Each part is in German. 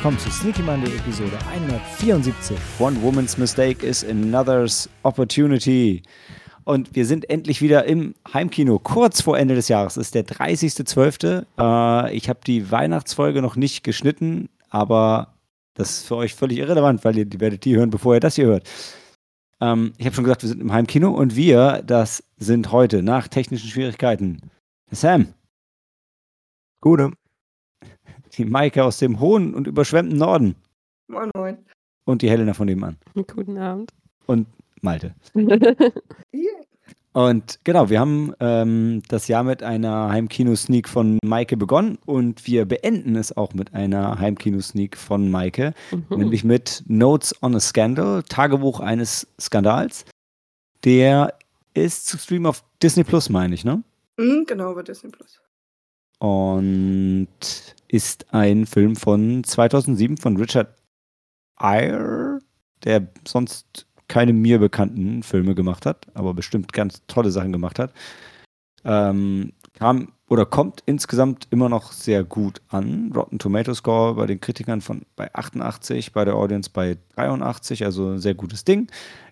willkommen zu Sneaky Monday Episode 174. One Woman's Mistake is another's opportunity. Und wir sind endlich wieder im Heimkino, kurz vor Ende des Jahres. Es ist der 30.12. Äh, ich habe die Weihnachtsfolge noch nicht geschnitten, aber das ist für euch völlig irrelevant, weil ihr die werdet die hören, bevor ihr das hier hört. Ähm, ich habe schon gesagt, wir sind im Heimkino und wir, das sind heute nach technischen Schwierigkeiten Sam. Gute. Die Maike aus dem hohen und überschwemmten Norden. Moin, moin. Und die Helena von nebenan. Guten Abend. Und Malte. Und genau, wir haben ähm, das Jahr mit einer Heimkino-Sneak von Maike begonnen und wir beenden es auch mit einer Heimkino-Sneak von Maike, Mhm. nämlich mit Notes on a Scandal, Tagebuch eines Skandals. Der ist zu streamen auf Disney Plus, meine ich, ne? Mhm, genau, bei Disney Plus. Und ist ein Film von 2007 von Richard Eyre, der sonst keine mir bekannten Filme gemacht hat, aber bestimmt ganz tolle Sachen gemacht hat. Ähm, kam oder kommt insgesamt immer noch sehr gut an. Rotten Tomato Score bei den Kritikern von bei 88, bei der Audience bei 83, also ein sehr gutes Ding.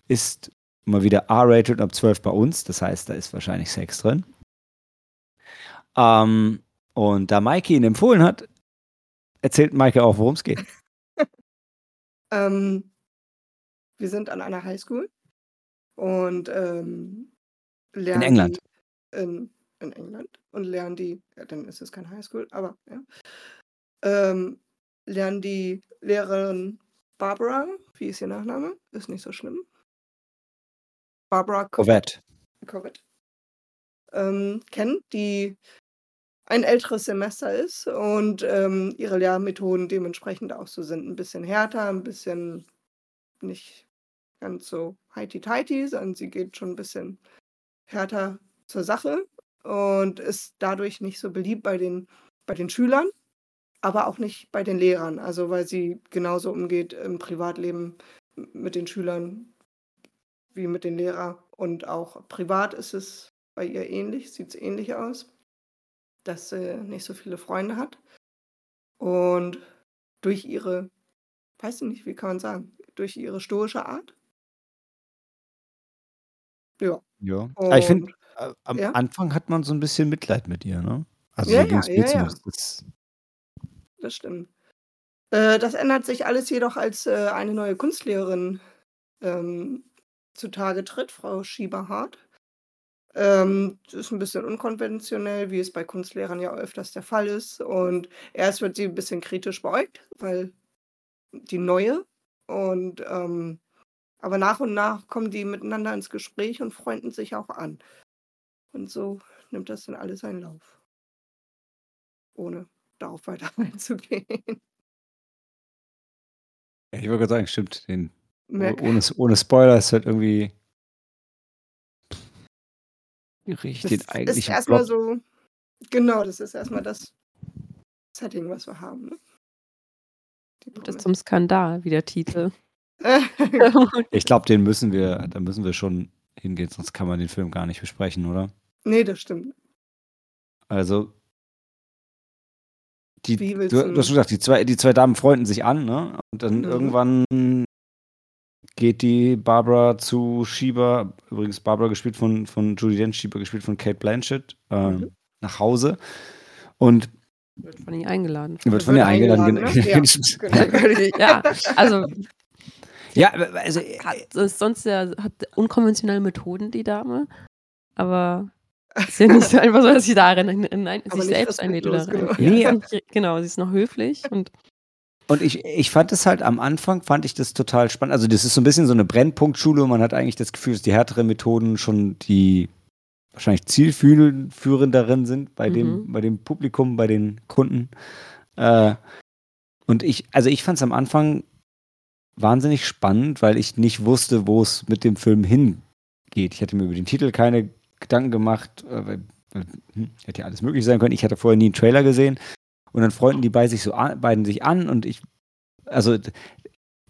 Ist mal wieder R-rated ab 12 bei uns, das heißt, da ist wahrscheinlich Sex drin. Ähm, und da Maike ihn empfohlen hat, erzählt Maike auch, worum es geht. Ähm, wir sind an einer Highschool und ähm, lernen. England. Die, in, in England. Und lernen die, ja, dann ist es kein Highschool, aber ja. Ähm, lernen die Lehrerin Barbara, wie ist ihr Nachname? Ist nicht so schlimm. Barbara Corvette. Corvette. Ähm, kennen, die ein älteres Semester ist und ähm, ihre Lehrmethoden dementsprechend auch so sind. Ein bisschen härter, ein bisschen nicht ganz so heiti-teiti, sondern sie geht schon ein bisschen härter zur Sache und ist dadurch nicht so beliebt bei den, bei den Schülern, aber auch nicht bei den Lehrern. Also weil sie genauso umgeht im Privatleben mit den Schülern wie mit den Lehrern. Und auch privat ist es bei ihr ähnlich, sieht es ähnlich aus, dass sie nicht so viele Freunde hat. Und durch ihre, weiß ich nicht, wie kann man sagen, durch ihre stoische Art. Ja. Ja. Aber ich finde, Und äh, am ja? Anfang hat man so ein bisschen Mitleid mit ihr, ne? Also Ja, so ja, ja, ja. Das, das stimmt. Äh, das ändert sich alles jedoch, als äh, eine neue Kunstlehrerin ähm, zutage tritt, Frau Schieberhardt. Ähm, das ist ein bisschen unkonventionell, wie es bei Kunstlehrern ja öfters der Fall ist. Und erst wird sie ein bisschen kritisch beäugt, weil die neue. Und ähm, aber nach und nach kommen die miteinander ins Gespräch und freunden sich auch an. Und so nimmt das dann alles seinen Lauf. Ohne darauf weiter einzugehen. ich wollte gerade sagen, stimmt. Den, oh- ohne, ohne Spoiler ist halt irgendwie. Riecht Das den ist eigentlichen erstmal so, genau, das ist erstmal das Setting, was wir haben. Ne? Das zum Skandal, wie der Titel. Ich glaube, den müssen wir, da müssen wir schon hingehen, sonst kann man den Film gar nicht besprechen, oder? nee, das stimmt. Also. Die, du du- hast schon gesagt, die zwei, die zwei Damen freunden sich an, ne? Und dann Mhm. irgendwann geht die Barbara zu Schieber, übrigens Barbara gespielt von, von Judy Dench, Schieber gespielt von Kate Blanchett, äh, Mhm. nach Hause. Und Wird von ihr eingeladen. wird von ihr eingeladen. ne? genau. Ja, genau. ja, also ja, also hat ist sonst ja hat unkonventionelle Methoden, die Dame. Aber ist ja nicht so einfach so, dass sie darin in, in, in, sich selbst einlädt oder rein. genau. Ja, Nee. und- genau, sie ist noch höflich und Und ich, ich fand es halt am Anfang, fand ich das total spannend. Also das ist so ein bisschen so eine Brennpunktschule und man hat eigentlich das Gefühl, dass die härteren Methoden schon die wahrscheinlich zielführenderen sind bei dem, Mhm. bei dem Publikum, bei den Kunden. Äh, und ich, also ich fand es am Anfang wahnsinnig spannend, weil ich nicht wusste, wo es mit dem Film hingeht. Ich hatte mir über den Titel keine Gedanken gemacht, äh, weil, weil hm, hätte ja alles möglich sein können. Ich hatte vorher nie einen Trailer gesehen. Und dann freunden die beiden sich so an, beiden sich an und ich, also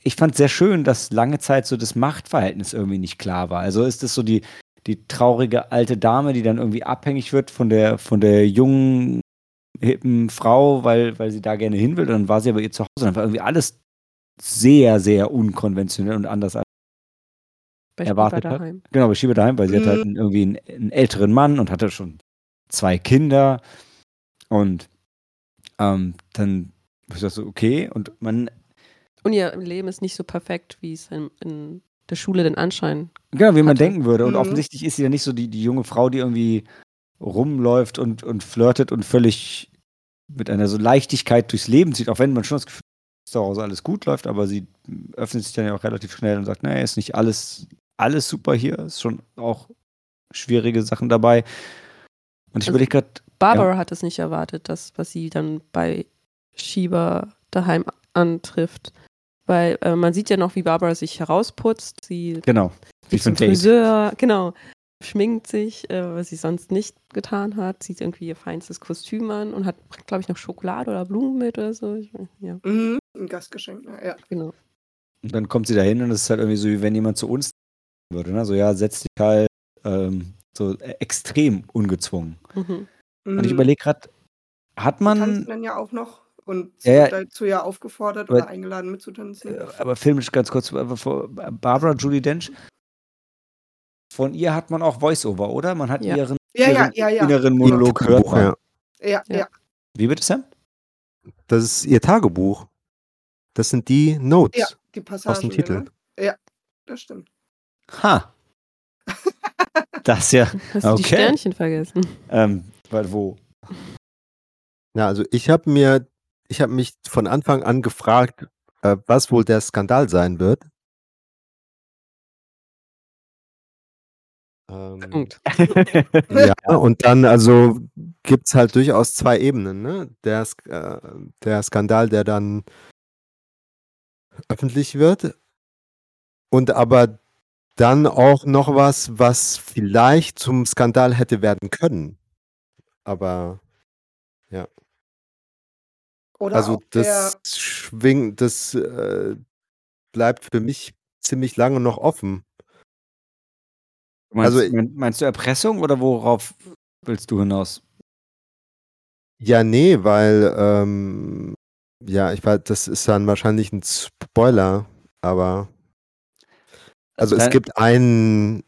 ich fand sehr schön, dass lange Zeit so das Machtverhältnis irgendwie nicht klar war. Also ist das so die, die traurige alte Dame, die dann irgendwie abhängig wird von der, von der jungen hippen Frau, weil, weil sie da gerne hin will. Und dann war sie aber ihr zu Hause. Dann war irgendwie alles sehr, sehr unkonventionell und anders als Bei erwartet Schieber hat. daheim. Genau, bei Schiebe daheim, weil sie hat Mhm. halt einen- irgendwie einen, einen älteren Mann und hatte schon zwei Kinder. Und ähm, dann ich dachte so, okay. Und man, Und ihr Leben ist nicht so perfekt, wie es in, in der Schule den Anschein. genau, wie man Hatte. denken würde. Und Mhm. offensichtlich ist sie ja nicht so die, die junge Frau, die irgendwie rumläuft und, und flirtet und völlig mit einer so Leichtigkeit durchs Leben zieht, auch wenn man schon das Gefühl hat, dass zu Hause alles gut läuft, aber sie öffnet sich dann ja auch relativ schnell und sagt, naja, ist nicht alles, alles super hier, ist schon auch schwierige Sachen dabei. Und ich Also- überlege gerade, Barbara hat es nicht erwartet, das, was sie dann bei Schieber daheim antrifft. Weil äh, man sieht ja noch, wie Barbara sich herausputzt. Sie genau, wie zum. Friseur, genau, schminkt sich, äh, was sie sonst nicht getan hat, zieht irgendwie ihr feinstes Kostüm an und hat, glaube ich, noch Schokolade oder Blumen mit oder so. Ich, ja, Mhm. Ein Gastgeschenk, ne? ja. Und genau. dann kommt sie da hin und es ist halt irgendwie so, wie wenn jemand zu uns würde, ne? So, ja, setz dich halt ähm, so äh, extrem ungezwungen. Mhm. Und ich Mhm. überlege gerade, hat man, tanzen dann ja auch noch und sie Ja, dazu ja aufgefordert Aber- oder eingeladen mitzutanzen. äh, aber filmisch ganz kurz, aber vor- Barbara Julie Dench, von ihr hat man auch Voice-Over, oder? Man hat Ja. ihren, Ja, ja, ihren ja, ja. inneren Monolog hört Tagebuch, man. ja. Ja, Ja. ja. Wie bitte, Sam? Das ist ihr Tagebuch. Das sind die Notes. Ja, die Passagen. Titel. Genau. Ja, das stimmt. Ha. Das ist ja, Hast du die Okay. Sternchen vergessen? ähm, weil wo? Ja, also ich habe mir, ich habe mich von Anfang an gefragt, äh, was wohl der Skandal sein wird. Ähm, Punkt. Ja, und dann also gibt's halt durchaus zwei Ebenen, ne? Der, äh, der Skandal, der dann öffentlich wird und aber dann auch noch was, was vielleicht zum Skandal hätte werden können. Aber Oder also der, das schwingt, das äh, bleibt für mich ziemlich lange noch offen. Meinst, Also- mein- meinst du Erpressung oder worauf willst du hinaus? Ja, nee, weil ähm, ja, ich weiß, das ist dann wahrscheinlich ein Spoiler, aber also es gibt ein,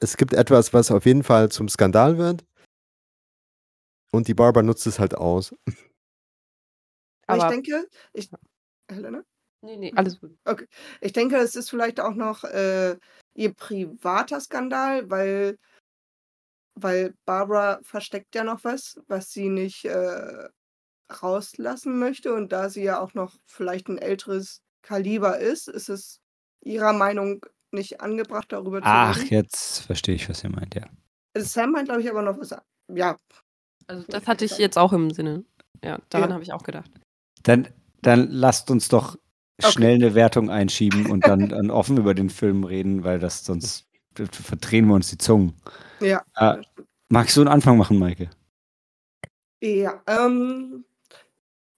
es gibt etwas, was auf jeden Fall zum Skandal wird. Und die Barbara nutzt es halt aus. aber ich denke, ich, Helena? Nee, nee, alles gut. Ich denke, es ist vielleicht auch noch äh, ihr privater Skandal, weil, weil Barbara versteckt ja noch was, was sie nicht äh, rauslassen möchte. Und da sie ja auch noch vielleicht ein älteres Kaliber ist, ist es ihrer Meinung nicht angebracht, darüber zu Ach, reden. jetzt verstehe ich, was ihr meint, ja. Sam meint, glaube ich, aber noch was. Ja, Also das hatte ich jetzt auch im Sinne. Ja, daran Ja. habe ich auch gedacht. Dann, dann lasst uns doch Okay. schnell eine Wertung einschieben und dann, dann offen über den Film reden, weil das sonst verdrehen wir uns die Zungen. ja. Stimmt. Magst du einen Anfang machen, Maike? Ja, ähm,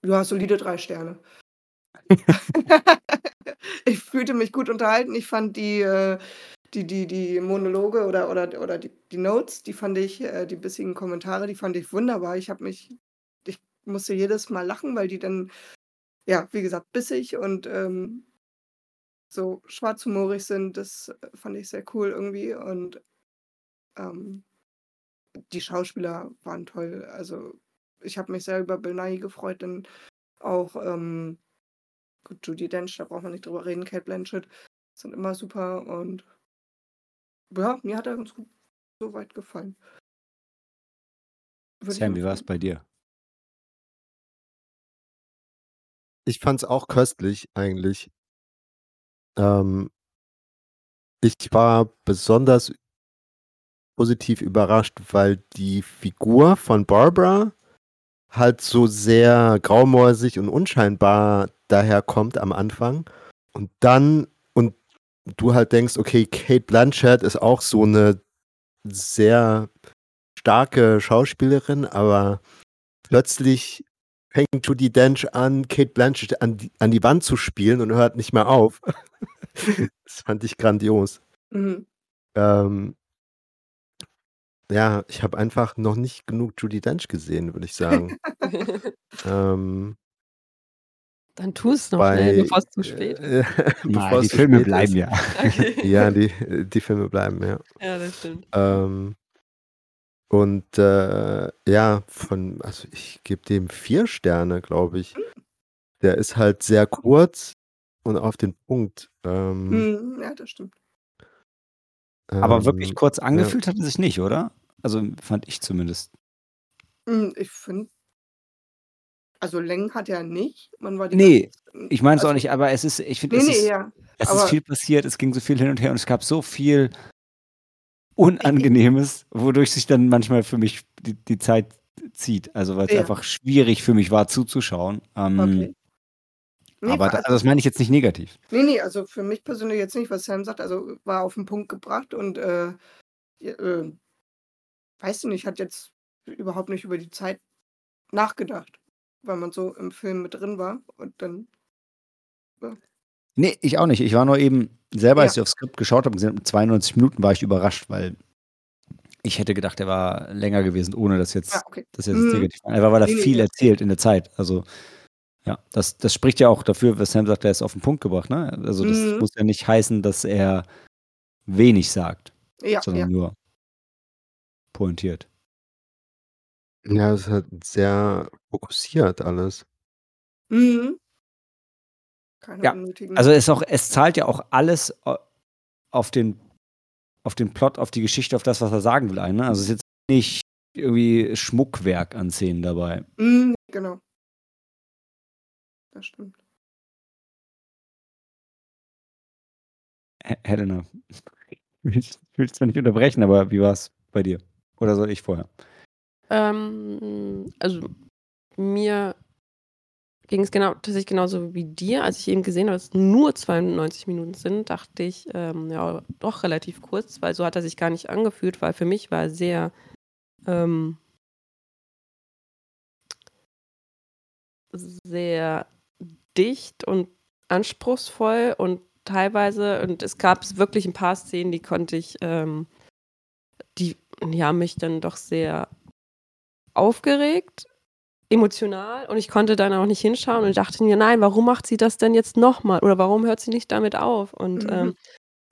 ja, solide drei Sterne. ich fühlte mich gut unterhalten. Ich fand die, äh, die, die, die Monologe oder, oder, oder die, die Notes, die fand ich, äh, die bissigen Kommentare, die fand ich wunderbar. Ich habe mich, ich musste jedes Mal lachen, weil die dann, ja, wie gesagt, bissig und ähm, so schwarzhumorig sind. Das äh, fand ich sehr cool irgendwie. Und ähm, die Schauspieler waren toll. Also ich habe mich sehr über Bill Nighy gefreut, denn auch ähm, gut, Judy Dench, da braucht man nicht drüber reden, Kate Blanchett sind immer super und ja, mir hat er ganz gut soweit gefallen. Würde ich Sam, wie war es bei dir? Ich fand's auch köstlich eigentlich. Ähm, ich war besonders positiv überrascht, weil die Figur von Barbara halt so sehr graumäusig und unscheinbar daherkommt am Anfang. Und dann, du halt denkst, okay, Kate Blanchett ist auch so eine sehr starke Schauspielerin, aber plötzlich fängt Judy Dench an, Kate Blanchett an die, an die Wand zu spielen und hört nicht mehr auf. das fand ich grandios. Mhm. Ähm, ja, ich habe einfach noch nicht genug Judi Dench gesehen, würde ich sagen. ähm, Dann tu es noch schnell, bevor es zu spät ist. äh, Nein, bevor die Filme spät bleiben ist. ja. Okay. Ja, die, die Filme bleiben, ja. Ja, das stimmt. Ähm, und äh, ja, von, also ich gebe dem vier Sterne, glaube ich. Der ist halt sehr kurz und auf den Punkt. Ähm, Hm, ja, das stimmt. Aber wirklich ähm, kurz ja. angefühlt hat er sich nicht, oder? Also fand ich zumindest. Hm, ich finde, also Längen hat er nicht. Man war die Nee, ganze Ich meine es auch also, nicht, aber es ist, ich finde, nee, es, nee, ist, ja. es ist viel passiert, es ging so viel hin und her und es gab so viel Unangenehmes, wodurch sich dann manchmal für mich die, die Zeit zieht. Also weil es Ja. einfach schwierig für mich war zuzuschauen. Ähm, okay. Nee, aber also das meine ich jetzt nicht negativ. Nee, nee, also für mich persönlich jetzt nicht, was Sam sagt, also war auf den Punkt gebracht und äh, äh, weiß ich nicht, hat jetzt überhaupt nicht über die Zeit nachgedacht, weil man so im Film mit drin war und dann, Nee, ich auch nicht. Ich war nur eben selber, als Ja. ich aufs Skript geschaut habe, gesehen, mit 92 Minuten war ich überrascht, weil ich hätte gedacht, er war länger gewesen, ohne dass jetzt, ja, okay. das jetzt Mhm. negativ war. Einfach weil er Nee, nee, viel ja. erzählt in der Zeit. Also ja, das, das spricht ja auch dafür, was Sam sagt, er ist auf den Punkt gebracht. Ne? Also das Mhm. muss ja nicht heißen, dass er wenig sagt, Ja, sondern ja. nur pointiert. Ja, es ist halt sehr fokussiert alles. Mhm. Keine Ja, unnötigen. Also es, auch, es zahlt ja auch alles au- auf den, auf den Plot, auf die Geschichte, auf das, was er sagen will ein. Ne? Also es ist jetzt nicht irgendwie Schmuckwerk an Szenen dabei. Mhm, genau. Das stimmt. Helena, ich will es zwar nicht unterbrechen, aber wie war es bei dir? Oder soll ich vorher? Ähm, also mir ging es genau, tatsächlich genauso wie dir. Als ich eben gesehen habe, dass es nur 92 Minuten sind, dachte ich, ähm, ja, doch relativ kurz, weil so hat er sich gar nicht angefühlt, weil für mich war er sehr ähm, sehr dicht und anspruchsvoll und teilweise, und es gab wirklich ein paar Szenen, die konnte ich, ähm, die, haben mich dann doch sehr aufgeregt, emotional und ich konnte dann auch nicht hinschauen und dachte mir, nein, warum macht sie das denn jetzt nochmal oder warum hört sie nicht damit auf? Und, Mhm. ähm,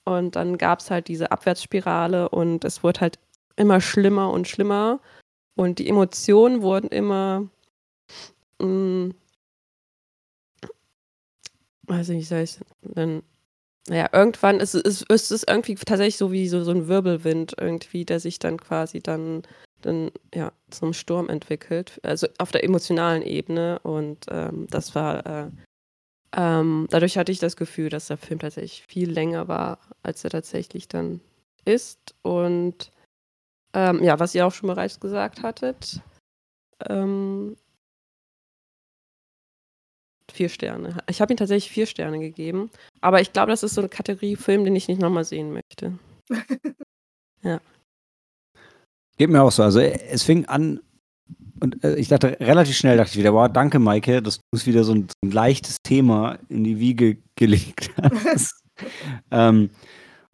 und dann gab es halt diese Abwärtsspirale und es wurde halt immer schlimmer und schlimmer und die Emotionen wurden immer, mh, weiß nicht, wie soll ich denn, naja, irgendwann ist es, ist es irgendwie tatsächlich so wie so, so ein Wirbelwind irgendwie, der sich dann quasi dann, dann ja, zum Sturm entwickelt, also auf der emotionalen Ebene und ähm, das war, äh, ähm, dadurch hatte ich das Gefühl, dass der Film tatsächlich viel länger war, als er tatsächlich dann ist und ähm, ja, was ihr auch schon bereits gesagt hattet, ähm, vier Sterne. Ich habe ihm tatsächlich vier Sterne gegeben, aber ich glaube, das ist so eine Kategorie Film, den ich nicht nochmal sehen möchte. Geht mir auch so. Also es fing an und äh, ich dachte relativ schnell, dachte ich wieder, wow, danke Maike, dass du uns wieder so ein, so ein leichtes Thema in die Wiege gelegt hast. ähm,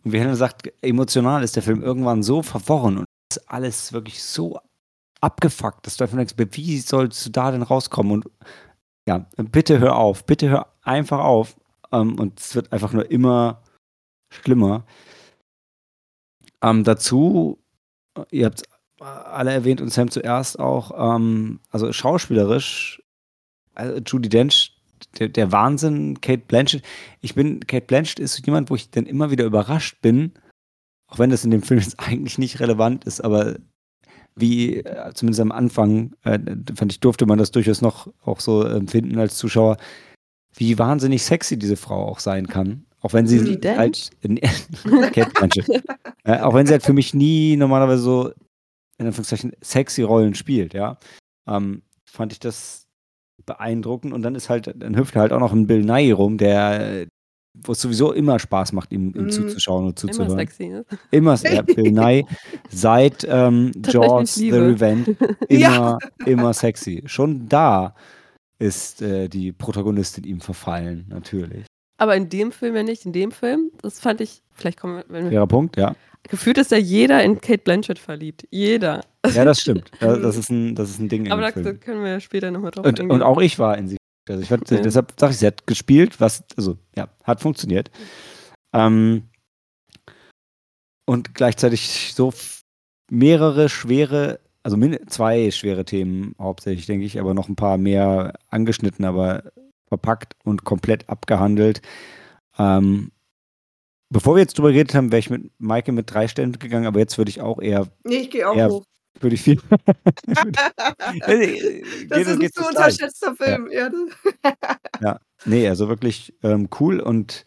und wie Helen sagt, emotional ist der Film irgendwann so verworren und ist alles wirklich so abgefuckt, dass du einfach denkst, wie sollst du da denn rauskommen? Und ja, bitte hör auf, bitte hör einfach auf. Ähm, und es wird einfach nur immer schlimmer. Ähm, dazu, ihr habt alle erwähnt und Sam zuerst auch, ähm, also schauspielerisch, also Judy Dench, der, der Wahnsinn, Kate Blanchett. Ich bin, Kate Blanchett ist jemand, wo ich dann immer wieder überrascht bin, auch wenn das in dem Film jetzt eigentlich nicht relevant ist, aber wie, äh, zumindest am Anfang, äh, fand ich, durfte man das durchaus noch auch so empfinden als Zuschauer, wie wahnsinnig sexy diese Frau auch sein kann. Auch wenn sie halt, äh, auch wenn sie halt für mich nie normalerweise so in Anführungszeichen sexy Rollen spielt, ja, ähm, fand ich das beeindruckend und dann ist halt, dann hüpft halt auch noch ein Bill Nye rum, der, wo es sowieso immer Spaß macht, ihm, ihm Mhm. zuzuschauen und Immer zuzuhören. sexy, ne? Immer, ja, Bill Nye seit ähm, Jaws The. Revenge immer, immer sexy. Schon da ist äh, die Protagonistin ihm verfallen, natürlich. Aber in dem Film ja nicht. In dem Film, das fand ich, vielleicht kommen wir, wenn wir Fairer Punkt, ja. gefühlt ist ja jeder in Kate Blanchett verliebt. Jeder. Ja, das stimmt. Da- Das ist ein, das ist ein Ding Aber da Film. können wir ja später nochmal drauf Und, eingehen. und auch ich war in sie. Also ich fand, Ja. deshalb sage ich, sie hat gespielt, was, also ja, hat funktioniert. Ähm, und gleichzeitig so mehrere schwere, also zwei schwere Themen hauptsächlich, denke ich, aber noch ein paar mehr angeschnitten, aber verpackt und komplett abgehandelt. Ähm, bevor wir jetzt drüber geredet haben, wäre ich mit Maike mit drei Sternen gegangen, aber jetzt würde ich auch eher, Nee, ich gehe auch Ja, hoch. würde ich viel. das ist ein zu unterschätzter Film. Ja. das- Nee, also wirklich ähm, cool und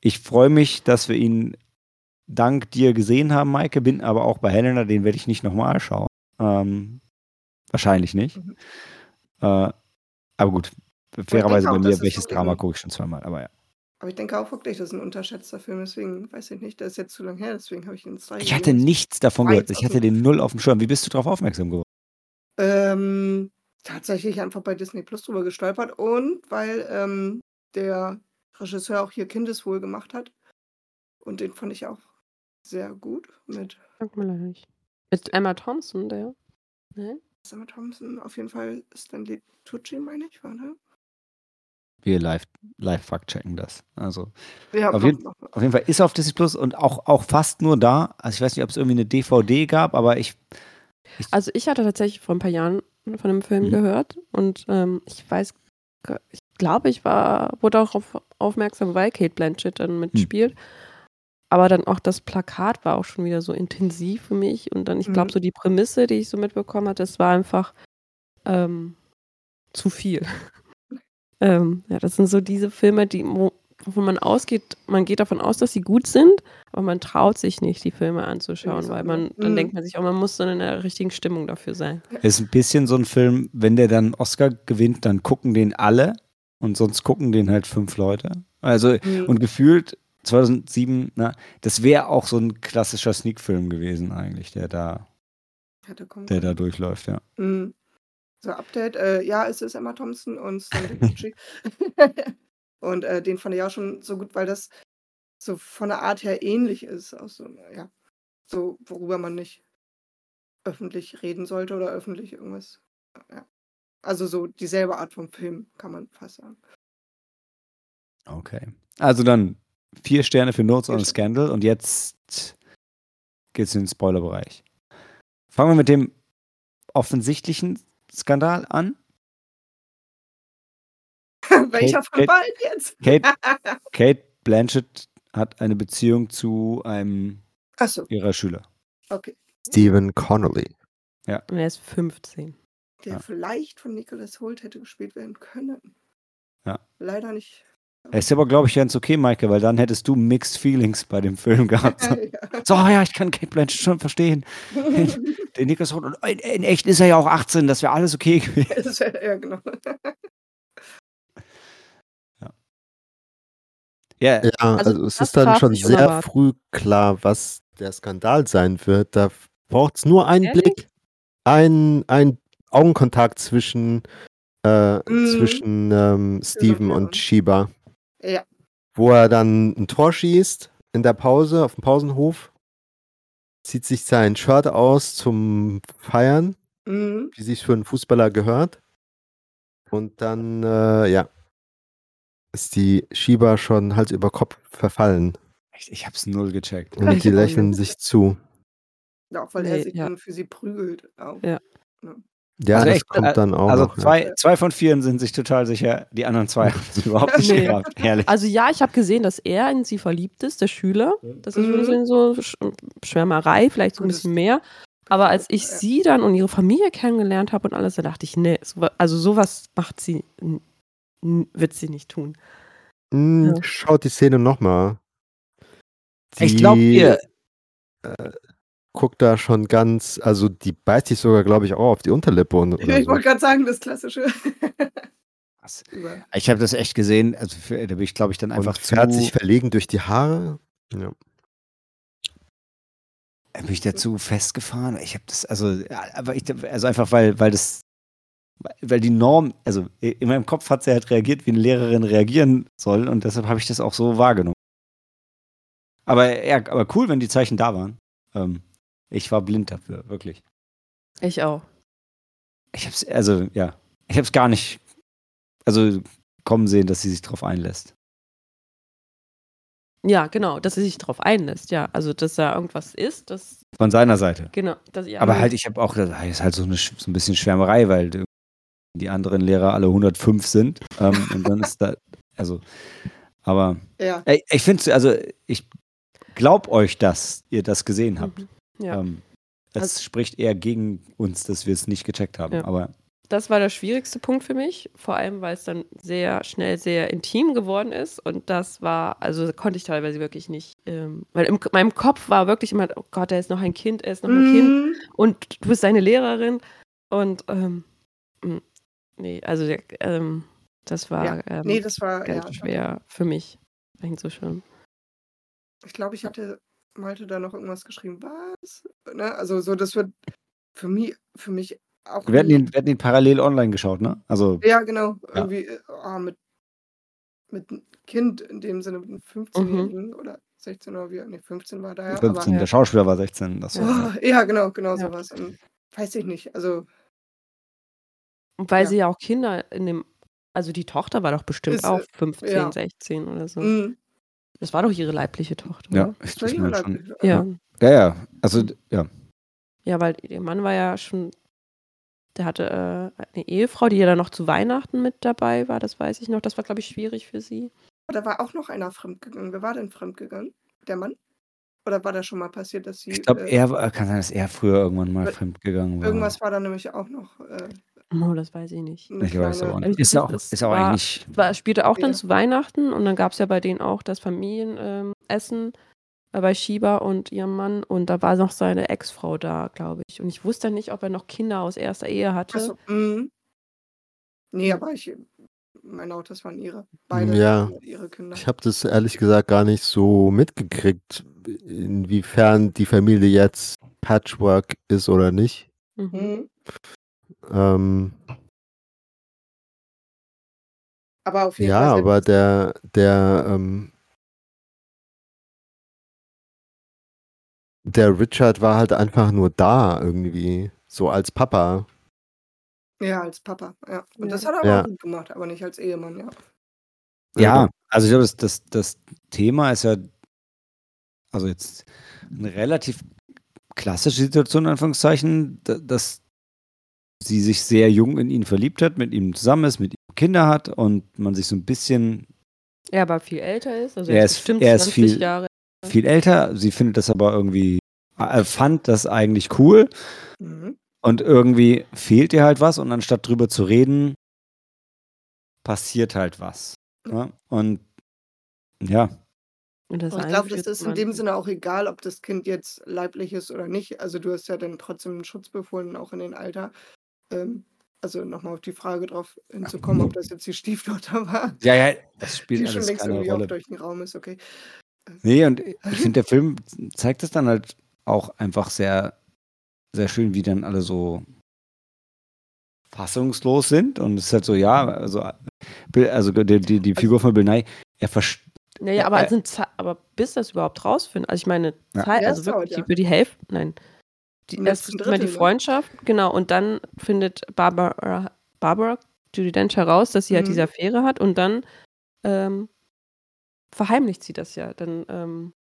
ich freue mich, dass wir ihn dank dir gesehen haben, Maike, bin aber auch bei Helena, den werde ich nicht nochmal schauen. Ähm, wahrscheinlich nicht. Mhm. Äh, aber gut, fairerweise bei das mir, welches Drama gucke ich schon zweimal, aber ja. Aber ich denke auch wirklich, das ist ein unterschätzter Film. Deswegen weiß ich nicht, der ist jetzt zu lang her. Deswegen habe ich ihn drei Ich hatte nichts davon gehört. Ich hatte den null auf dem Schirm. Wie bist du darauf aufmerksam geworden? Ähm, tatsächlich einfach bei Disney Plus drüber gestolpert und weil ähm, der Regisseur auch hier Kindeswohl gemacht hat. Und den fand ich auch sehr gut mit Sagt mir leider nicht. Mit Emma Thompson, der. Ne? Emma Thompson, auf jeden Fall Stanley Tucci, meine ich, war, ne? Wir live, live fact checken das. Also Ja, Auf noch- jeden- auf jeden Fall ist er auf Disney Plus und auch, auch fast nur da. Also ich weiß nicht, ob es irgendwie eine DVD gab, aber ich Also ich hatte tatsächlich vor ein paar Jahren von dem Film Mhm. gehört und ähm, ich weiß, ich glaube, ich war, wurde auch auf, aufmerksam, weil Kate Blanchett dann mitspielt. Aber dann auch das Plakat war auch schon wieder so intensiv für mich und dann, ich glaube, Mhm. so die Prämisse, die ich so mitbekommen hatte, das war einfach ähm, zu viel. Ähm, ja, das sind so diese Filme, die, wo, wo man ausgeht, man geht davon aus, dass sie gut sind, aber man traut sich nicht, die Filme anzuschauen, weil man, dann Mhm. denkt man sich auch, man muss dann in der richtigen Stimmung dafür sein. ist ein bisschen so ein Film, wenn der dann Oscar gewinnt, dann gucken den alle und sonst gucken den halt fünf Leute. Also Mhm. und gefühlt 2007, na, das wäre auch so ein klassischer Sneak-Film gewesen eigentlich, der da, der da durchläuft, ja. Mhm. So, Update. Äh, ja, es ist Emma Thompson und Stanley Tucci. und äh, den fand ich auch schon so gut, weil das so von der Art her ähnlich ist. Aus so, ja, so, worüber man nicht öffentlich reden sollte oder öffentlich irgendwas. Ja. Also so dieselbe Art von Film, kann man fast sagen. Okay. Also dann vier Sterne für Notes on Scandal und jetzt geht's in den Spoilerbereich. Fangen wir mit dem offensichtlichen Skandal an. Welcher von Kate- beiden jetzt? Kate, Kate Blanchett hat eine Beziehung zu einem Achso, ihrer Schüler. okay. Stephen Connolly. Und er ist 15. Der Ja. vielleicht von Nicholas Holt hätte gespielt werden können. Ja. Leider nicht. Er ist aber, glaube ich, ganz okay, Maike, weil dann hättest du Mixed Feelings bei dem Film gehabt. So, ja. so ja, ich kann Kate Blanchett schon verstehen. Den Nicholas. Und in, in echt ist er ja auch 18, das wäre alles okay gewesen. Ja, genau. Ja, Ja, Also, also, es ist dann schon sehr unerwartet. früh klar, was der Skandal sein wird. Da braucht es nur einen Ehrlich? Blick, ein, ein Augenkontakt zwischen, äh, Mhm. zwischen ähm, Steven ja. und Shiba, Ja. wo er dann ein Tor schießt in der Pause, auf dem Pausenhof, zieht sich sein Shirt aus zum Feiern, Mhm. wie sich für einen Fußballer gehört. Und dann, äh, ja, ist die Shiba schon Hals über Kopf verfallen. ich, ich hab's null gecheckt. Und die lächeln sich zu. Ja, auch weil er Nee, sich ja. dann für sie prügelt. Auch. Ja. Ja, Also das echt, kommt äh, dann auch Also noch. ja. zwei, zwei von vier sind sich total sicher, die anderen zwei haben es überhaupt nicht Nee. gehabt. Herrlich. Also ja, ich habe gesehen, dass er in sie verliebt ist, der Schüler. Das ist Mhm. schon so Sch- Schwärmerei, vielleicht so ein bisschen mehr. Aber als ich Ja. sie dann und ihre Familie kennengelernt habe und alles, da dachte ich, nee, so, also sowas macht sie, wird sie nicht tun. Hm, Ja. Schaut die Szene nochmal. Ich glaube, ihr, guckt da schon ganz, also die beißt sich sogar, glaube ich, auch auf die Unterlippe. Und, oder Ich so. wollte gerade sagen, das klassische. Ich habe das echt gesehen. Also da bin ich, glaube ich, dann einfach und zu. fährt sich verlegen durch die Haare. Ja. bin ich dazu festgefahren. Ich habe das, also, aber ich, also einfach, weil, weil das weil die Norm, also in meinem Kopf hat sie halt reagiert, wie eine Lehrerin reagieren soll und deshalb habe ich das auch so wahrgenommen. Aber ja, aber cool, wenn die Zeichen da waren. Ähm, ich war blind dafür, wirklich. Ich auch. Ich hab's, also ja, ich hab's gar nicht, also kommen sehen, dass sie sich drauf einlässt. Ja, genau, dass sie sich darauf einlässt, ja. Also, dass da irgendwas ist, das. Von seiner Seite. Genau. Dass, ja, Aber halt, ich habe auch, das ist halt so, eine, so ein bisschen Schwärmerei, weil die anderen Lehrer alle 105 sind. Ähm, und dann ist da, also, aber Ja. ey, ich finde, also ich glaub euch, dass ihr das gesehen habt. Mhm. Ja. Ähm, das Also- spricht eher gegen uns, dass wir es nicht gecheckt haben. Ja. Aber Das war der schwierigste Punkt für mich, vor allem weil es dann sehr schnell sehr intim geworden ist und das war, also konnte ich teilweise wirklich nicht, ähm, weil in meinem Kopf war wirklich immer, oh Gott, er ist noch ein Kind, er ist noch ein Kind Mhm. und du bist seine Lehrerin und ähm, mh, nee, also ähm, das war Ja. ähm, Nee, das war ganz ja, schwer für mich hinzuschauen. Ich glaube, ich hatte Malte da noch irgendwas geschrieben. Was? Ne? Also so, das wird für mich, für mich auch. wir hatten, ihn, wir hatten ihn parallel online geschaut, ne? Also, Ja, genau. Ja. Irgendwie äh, oh, mit, mit einem Kind in dem Sinne, mit einem Mhm. 15-Jährigen oder 16 oder wie, nee, 15 war da ja. 15, ja. der Schauspieler war 16. Das Aber, war, oh, ja, genau, genau Ja. sowas. Und weiß ich nicht. Also Und weil Ja. sie ja auch Kinder in dem, also die Tochter war doch bestimmt Ist, äh, auch 15, ja. 16 oder so. mh, Das war doch ihre leibliche Tochter, ja, oder? ich, das war ihre mein schon. Ja. Ja, ja. Also, ja. Ja, weil ihr Mann war ja schon, der hatte äh, eine Ehefrau, die ja dann noch zu Weihnachten mit dabei war, das weiß ich noch. Das war, glaube ich, schwierig für sie. Da war auch noch einer fremdgegangen. Wer war denn fremdgegangen? Der Mann? Oder war das schon mal passiert, dass sie. Ich glaube, äh, er war- kann sein, dass er früher irgendwann mal fremdgegangen war. Irgendwas war da nämlich auch noch. Äh, Oh, das weiß ich nicht. Ich weiß kleine- auch Also nicht. Ist das- auch, das ist auch war- eigentlich. War, spielte auch dann Ja. zu Weihnachten und dann gab es ja bei denen auch das Familienessen ähm, äh, bei Shiba und ihrem Mann und da war noch seine Ex-Frau da, glaube ich. Und ich wusste nicht, ob er noch Kinder aus erster Ehe hatte. Achso, mh. Nee, aber ich. Meine Autos waren ihre. Beide Ja. ihre Kinder. Ich habe das ehrlich gesagt gar nicht so mitgekriegt, inwiefern die Familie jetzt Patchwork ist oder nicht. Mhm. Ähm, Aber auf jeden ja, Fall. aber der, der, ähm, der Richard war halt einfach nur da irgendwie, so als Papa. Ja, als Papa. Ja. Und Ja. das hat er aber Ja. auch gut gemacht, aber nicht als Ehemann, ja. Ja, also ich glaube, das, das, das Thema ist ja, also jetzt eine relativ klassische Situation, in Anführungszeichen, da- dass sie sich sehr jung in ihn verliebt hat, mit ihm zusammen ist, mit ihm Kinder hat und man sich so ein bisschen Er aber viel älter ist, also Er ist- bestimmt er ist 20 viel- Jahre. viel älter. Sie findet das aber irgendwie, äh, fand das eigentlich cool Mhm. und irgendwie fehlt ihr halt was und anstatt drüber zu reden, passiert halt was. Ja? Und ja, Und ich glaube, das ist in dem Sinne auch egal, ob das Kind jetzt leiblich ist oder nicht. Also du hast ja dann trotzdem einen Schutz befohlen, auch in den Alter. Ähm, also nochmal auf die Frage drauf hinzukommen, ob das jetzt die Stieftochter war, ja, ja, das spielt die schon alles längst keine Rolle. durch den Raum ist, okay. Nee, und ich finde, der Film zeigt es dann halt auch einfach sehr, sehr schön, wie dann alle so fassungslos sind. Und es ist halt so, ja, also, also die, die, die Figur von Bill Nye, er versteht. Naja, aber, Äh, Ze- aber bis das überhaupt rausfinden, also ich meine, Ja. Zeit, Ja, also wirklich ja. über die Hälfte, nein. Die, erst immer die ne? Freundschaft, genau, und dann findet Barbara, Barbara Judy Dench heraus, dass sie halt Mhm. diese Affäre hat und dann ähm, verheimlicht sie das ja. Dann, ähm,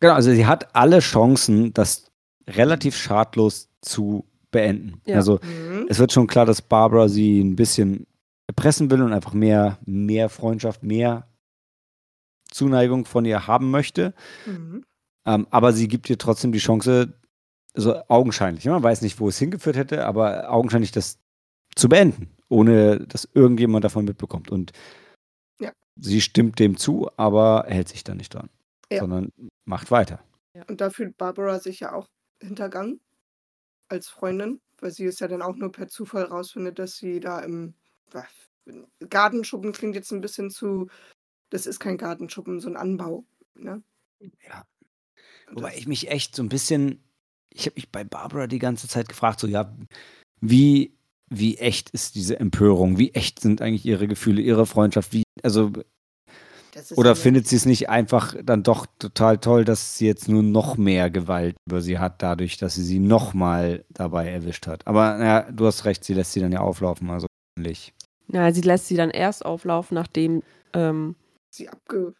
Genau, also sie hat alle Chancen, das relativ schadlos zu beenden. Ja. Also Mhm. es wird schon klar, dass Barbara sie ein bisschen erpressen will und einfach mehr, mehr Freundschaft, mehr Zuneigung von ihr haben möchte. Mhm. Ähm, aber sie gibt ihr trotzdem die Chance, so augenscheinlich, man weiß nicht, wo es hingeführt hätte, aber augenscheinlich das zu beenden, ohne dass irgendjemand davon mitbekommt. Und Ja. sie stimmt dem zu, aber hält sich da nicht dran, Ja. sondern macht weiter. Und da fühlt Barbara sich ja auch hintergangen als Freundin, weil sie es ja dann auch nur per Zufall rausfindet, dass sie da im Gartenschuppen klingt jetzt ein bisschen zu, das ist kein Gartenschuppen, so ein Anbau. Ne? Ja. Wobei ich mich echt so ein bisschen, ich habe mich bei Barbara die ganze Zeit gefragt, so ja, wie wie echt ist diese Empörung, wie echt sind eigentlich ihre Gefühle, ihre Freundschaft, wie, also oder findet sie es nicht einfach dann doch total toll, dass sie jetzt nur noch mehr Gewalt über sie hat, dadurch, dass sie sie noch mal dabei erwischt hat. Aber naja, du hast recht, sie lässt sie dann ja auflaufen, also ähnlich. Ja, sie lässt sie dann erst auflaufen, nachdem, ähm, sie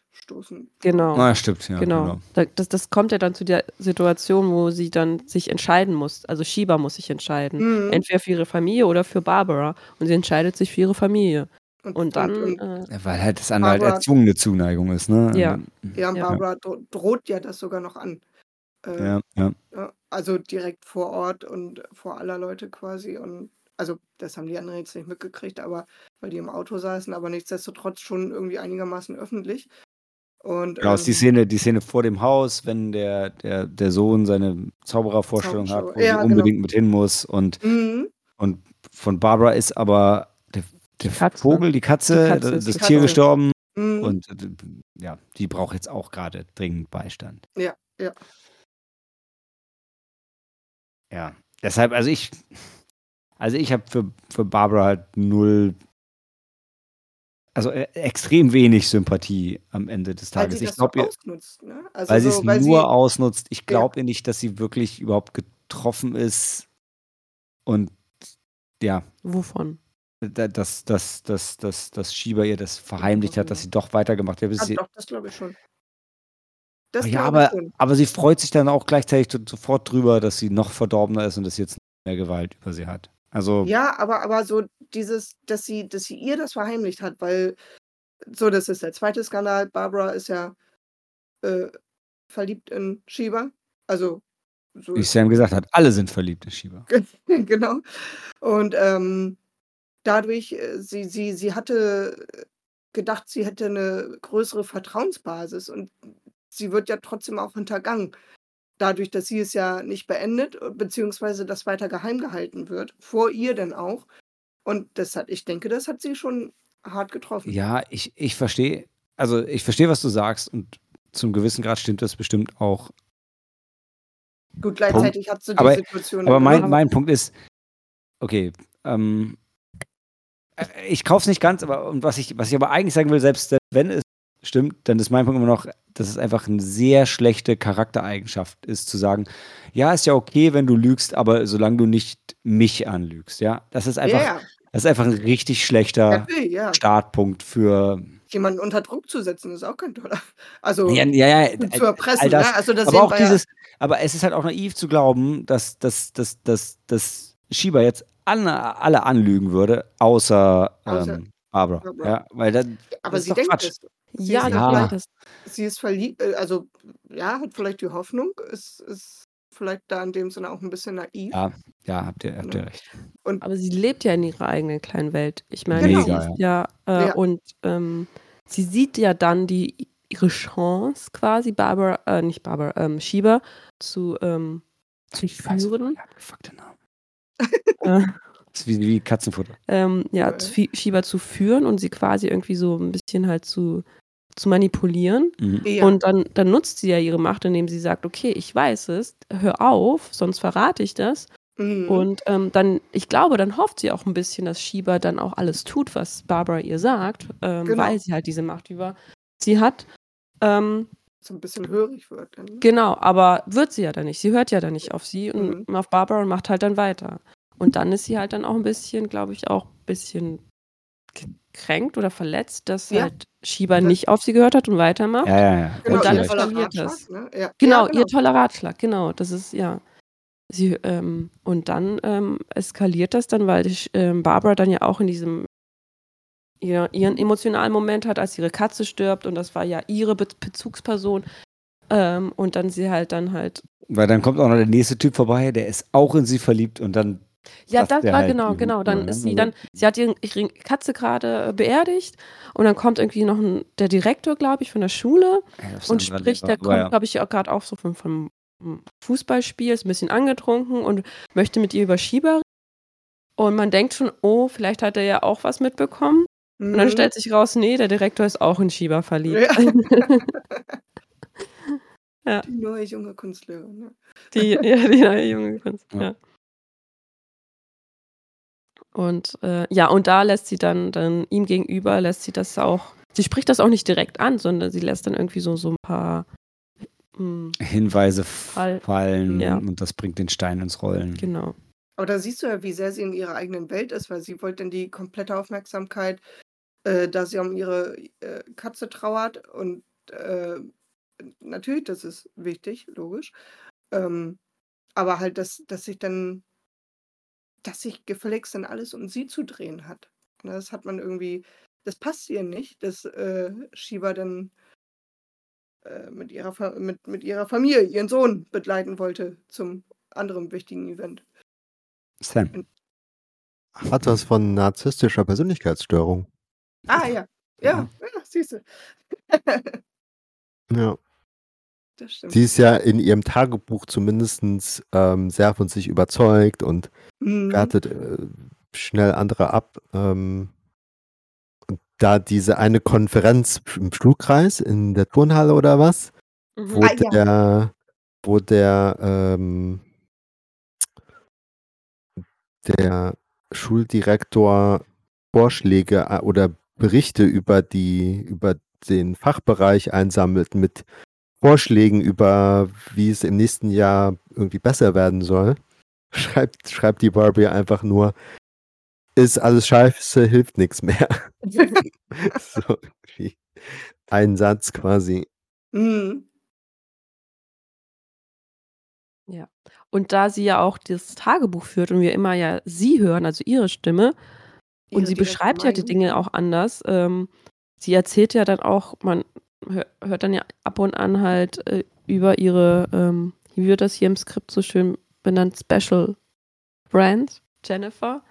abgestoßen. genau. Na, stimmt, ja. genau. genau. Da, das, das kommt ja dann zu der Situation, wo sie dann sich entscheiden muss. Also Shiba muss sich entscheiden. Mhm. Entweder für ihre Familie oder für Barbara. Und sie entscheidet sich für ihre Familie. Und dann, und, äh, Ja, weil halt das andere halt erzwungene Zuneigung ist, ne? Ja. Also, ja, und Ja. Barbara dro droht ja das sogar noch an. Äh, ja, ja. ja, also direkt vor Ort und vor aller Leute quasi. Und also das haben die anderen jetzt nicht mitgekriegt, aber weil die im Auto saßen, aber nichtsdestotrotz schon irgendwie einigermaßen öffentlich. Und Genau, ist die ähm, Szene, die Szene vor dem Haus, wenn der, der, der Sohn seine Zauberervorstellung hat, wo Ja, sie genau. unbedingt mit hin muss. Und, mhm. und von Barbara ist aber der, der Katze. Vogel, die Katze, Die Katze das, ist das die Tier Katze. gestorben. Mhm. Und äh, ja, die braucht jetzt auch gerade dringend Beistand. Ja, ja. Ja, deshalb, also ich, also ich habe für, für Barbara halt null, also äh, extrem wenig Sympathie am Ende des weil Tages. sie Ich glaube, ausnutzt. Ne? Also weil sie so, es weil nur sie, ausnutzt. Ich glaube ihr nicht, dass sie wirklich überhaupt getroffen ist und ja, wovon? da- dass, dass, dass, dass, dass Shiba ihr das verheimlicht hat, dass sie doch weitergemacht hat. Ah, sie, doch, das glaube ich schon. Das ja, aber, schon. aber sie freut sich dann auch gleichzeitig so- sofort drüber, dass sie noch verdorbener ist und dass sie jetzt mehr Gewalt über sie hat. Also, Ja, aber, aber so dieses, dass sie, dass sie ihr das verheimlicht hat, weil so, das ist der zweite Skandal. Barbara ist ja äh, verliebt in Shiba. Also so wie Sam gesagt hat, alle sind verliebt in Shiba. genau. Und ähm, dadurch, äh, sie, sie, sie hatte gedacht, sie hätte eine größere Vertrauensbasis und sie wird ja trotzdem auch hintergangen. Dadurch, dass sie es ja nicht beendet, beziehungsweise das weiter geheim gehalten wird, vor ihr denn auch. Und das hat, ich denke, das hat sie schon hart getroffen. Ja, ich, ich verstehe, also ich verstehe, was du sagst und zum gewissen Grad stimmt das bestimmt auch. Gut, gleichzeitig hat sie die Aber- Situation. Aber mein, mein Punkt ist, okay, ähm, äh, ich kaufe es nicht ganz, aber und was ich, was ich aber eigentlich sagen will, selbst wenn es stimmt, dann ist mein Punkt immer noch, dass es einfach eine sehr schlechte Charaktereigenschaft ist, zu sagen, ja, ist ja okay, wenn du lügst, aber solange du nicht mich anlügst, ja. Das ist einfach, ja, das ist einfach ein richtig schlechter natürlich, ja. Startpunkt für Jemanden unter Druck zu setzen, ist auch kein toller. Also ja, ja, ja, zu erpressen, das. ne? Also das aber auch dieses, aber es ist halt auch naiv zu glauben, dass, dass, dass, dass, dass Shiba jetzt alle, alle anlügen würde, außer, Außer ähm, Barbara. Barbara. Ja, weil dann, Aber das ist sie denkt Quatsch. es. Sie Ja, ist ja Sie ist verliebt, äh, also ja, hat vielleicht die Hoffnung, ist, ist vielleicht da in dem Sinne auch ein bisschen naiv. Ja, ja, habt ihr, habt ihr Ja. recht. aber sie lebt ja in ihrer eigenen kleinen Welt. Ich meine, Genau. sie ist ja, äh, Ja. und ähm, sie sieht ja dann die ihre Chance quasi, Barbara, äh, nicht Barbara, ähm, Shiba zu, ähm, zu Ich weiß, führen. ja, fuck den Namen. Ist wie, wie Katzenfutter. ähm, ja, Fi- Shiba zu führen und sie quasi irgendwie so ein bisschen halt zu, zu manipulieren. Mhm. Ja, Und dann, dann nutzt sie ja ihre Macht, indem sie sagt, okay, ich weiß es, hör auf, sonst verrate ich das. mhm. Und ähm, dann, ich glaube, dann hofft sie auch ein bisschen, dass Shiba dann auch alles tut, was Barbara ihr sagt, ähm, Genau. weil sie halt diese Macht über sie hat. Ähm, so ein bisschen hörig wird. Dann. ne? genau, aber wird sie ja dann nicht. Sie hört ja dann nicht auf sie und Mhm. auf Barbara und macht halt dann weiter. Und dann ist sie halt dann auch ein bisschen, glaube ich, auch ein bisschen gekränkt oder verletzt, dass Ja. halt Shiba Das- nicht auf sie gehört hat und weitermacht. Ja, ja, ja. Genau, Und dann eskaliert Ratschlag, das. Ne? Ja. Genau, ja, ihr toller Ratschlag, genau. Das ist, ja. Sie, ähm, und dann ähm, eskaliert das dann, weil ich, ähm, Barbara dann ja auch in diesem ihr, ihren emotionalen Moment hat, als ihre Katze stirbt und das war ja ihre Be Bezugsperson. Ähm, und dann sie halt dann halt. Weil dann kommt auch noch der nächste Typ vorbei, der ist auch in sie verliebt und dann Ja, Das war halt genau, genau. Dann Wutbürger, ist ne? sie dann, sie hat ihre, ihre Katze gerade äh, beerdigt und dann kommt irgendwie noch ein, der Direktor, glaube ich, von der Schule Ja, und spricht, der kommt, ja. glaube ich, auch gerade auch so vom, vom Fußballspiel, ist ein bisschen angetrunken und möchte mit ihr über Schieber reden. Und man denkt schon, oh, vielleicht hat er ja auch was mitbekommen. Mhm. Und dann stellt sich raus, nee, der Direktor ist auch in Schieber verliebt. Die neue junge Kunstlehrerin. Ne? die, ja, die neue junge Kunst. Ja. Und äh, ja, und da lässt sie dann, dann ihm gegenüber, lässt sie das auch, sie spricht das auch nicht direkt an, sondern sie lässt dann irgendwie so, so ein paar hm, Hinweise Fall- fallen ja. und das bringt den Stein ins Rollen. genau. Aber da siehst du ja, wie sehr sie in ihrer eigenen Welt ist, weil sie wollte dann die komplette Aufmerksamkeit, äh, da sie um ihre äh, Katze trauert. Und äh, natürlich, das ist wichtig, logisch. Ähm, aber halt, dass, dass sich dann, dass sich gefälligst dann alles um sie zu drehen hat. Ne, Das hat man irgendwie, das passt ihr nicht, dass äh, Shiva dann äh, mit, ihrer, Fa- mit, mit ihrer Familie ihren Sohn begleiten wollte zum anderen wichtigen Event. Sam. Hat was von narzisstischer Persönlichkeitsstörung. Ah ja, ja, ja, siehst du. Ja. das stimmt. Sie ist ja in ihrem Tagebuch zumindest ähm, sehr von sich überzeugt und Mhm. wertet äh, schnell andere ab. Ähm, da diese eine Konferenz im Stuhlkreis in der Turnhalle oder was, Mhm. wo Ah, ja. der, wo der, ähm, der Schuldirektor Vorschläge äh, oder Berichte über die, über den Fachbereich einsammelt mit Vorschlägen über, wie es im nächsten Jahr irgendwie besser werden soll, schreibt, schreibt die Barbie einfach nur, ist alles scheiße, hilft nichts mehr. so, wie ein Satz quasi. Mhm. Und da sie ja auch das Tagebuch führt und wir immer ja sie hören, also ihre Stimme, und Ihre sie direkte beschreibt ja die. Dinge auch anders. Ähm, sie erzählt ja dann auch, man hört dann ja ab und an halt äh, über ihre, ähm, wie wird das hier im Skript so schön benannt, Special Brand, Jennifer.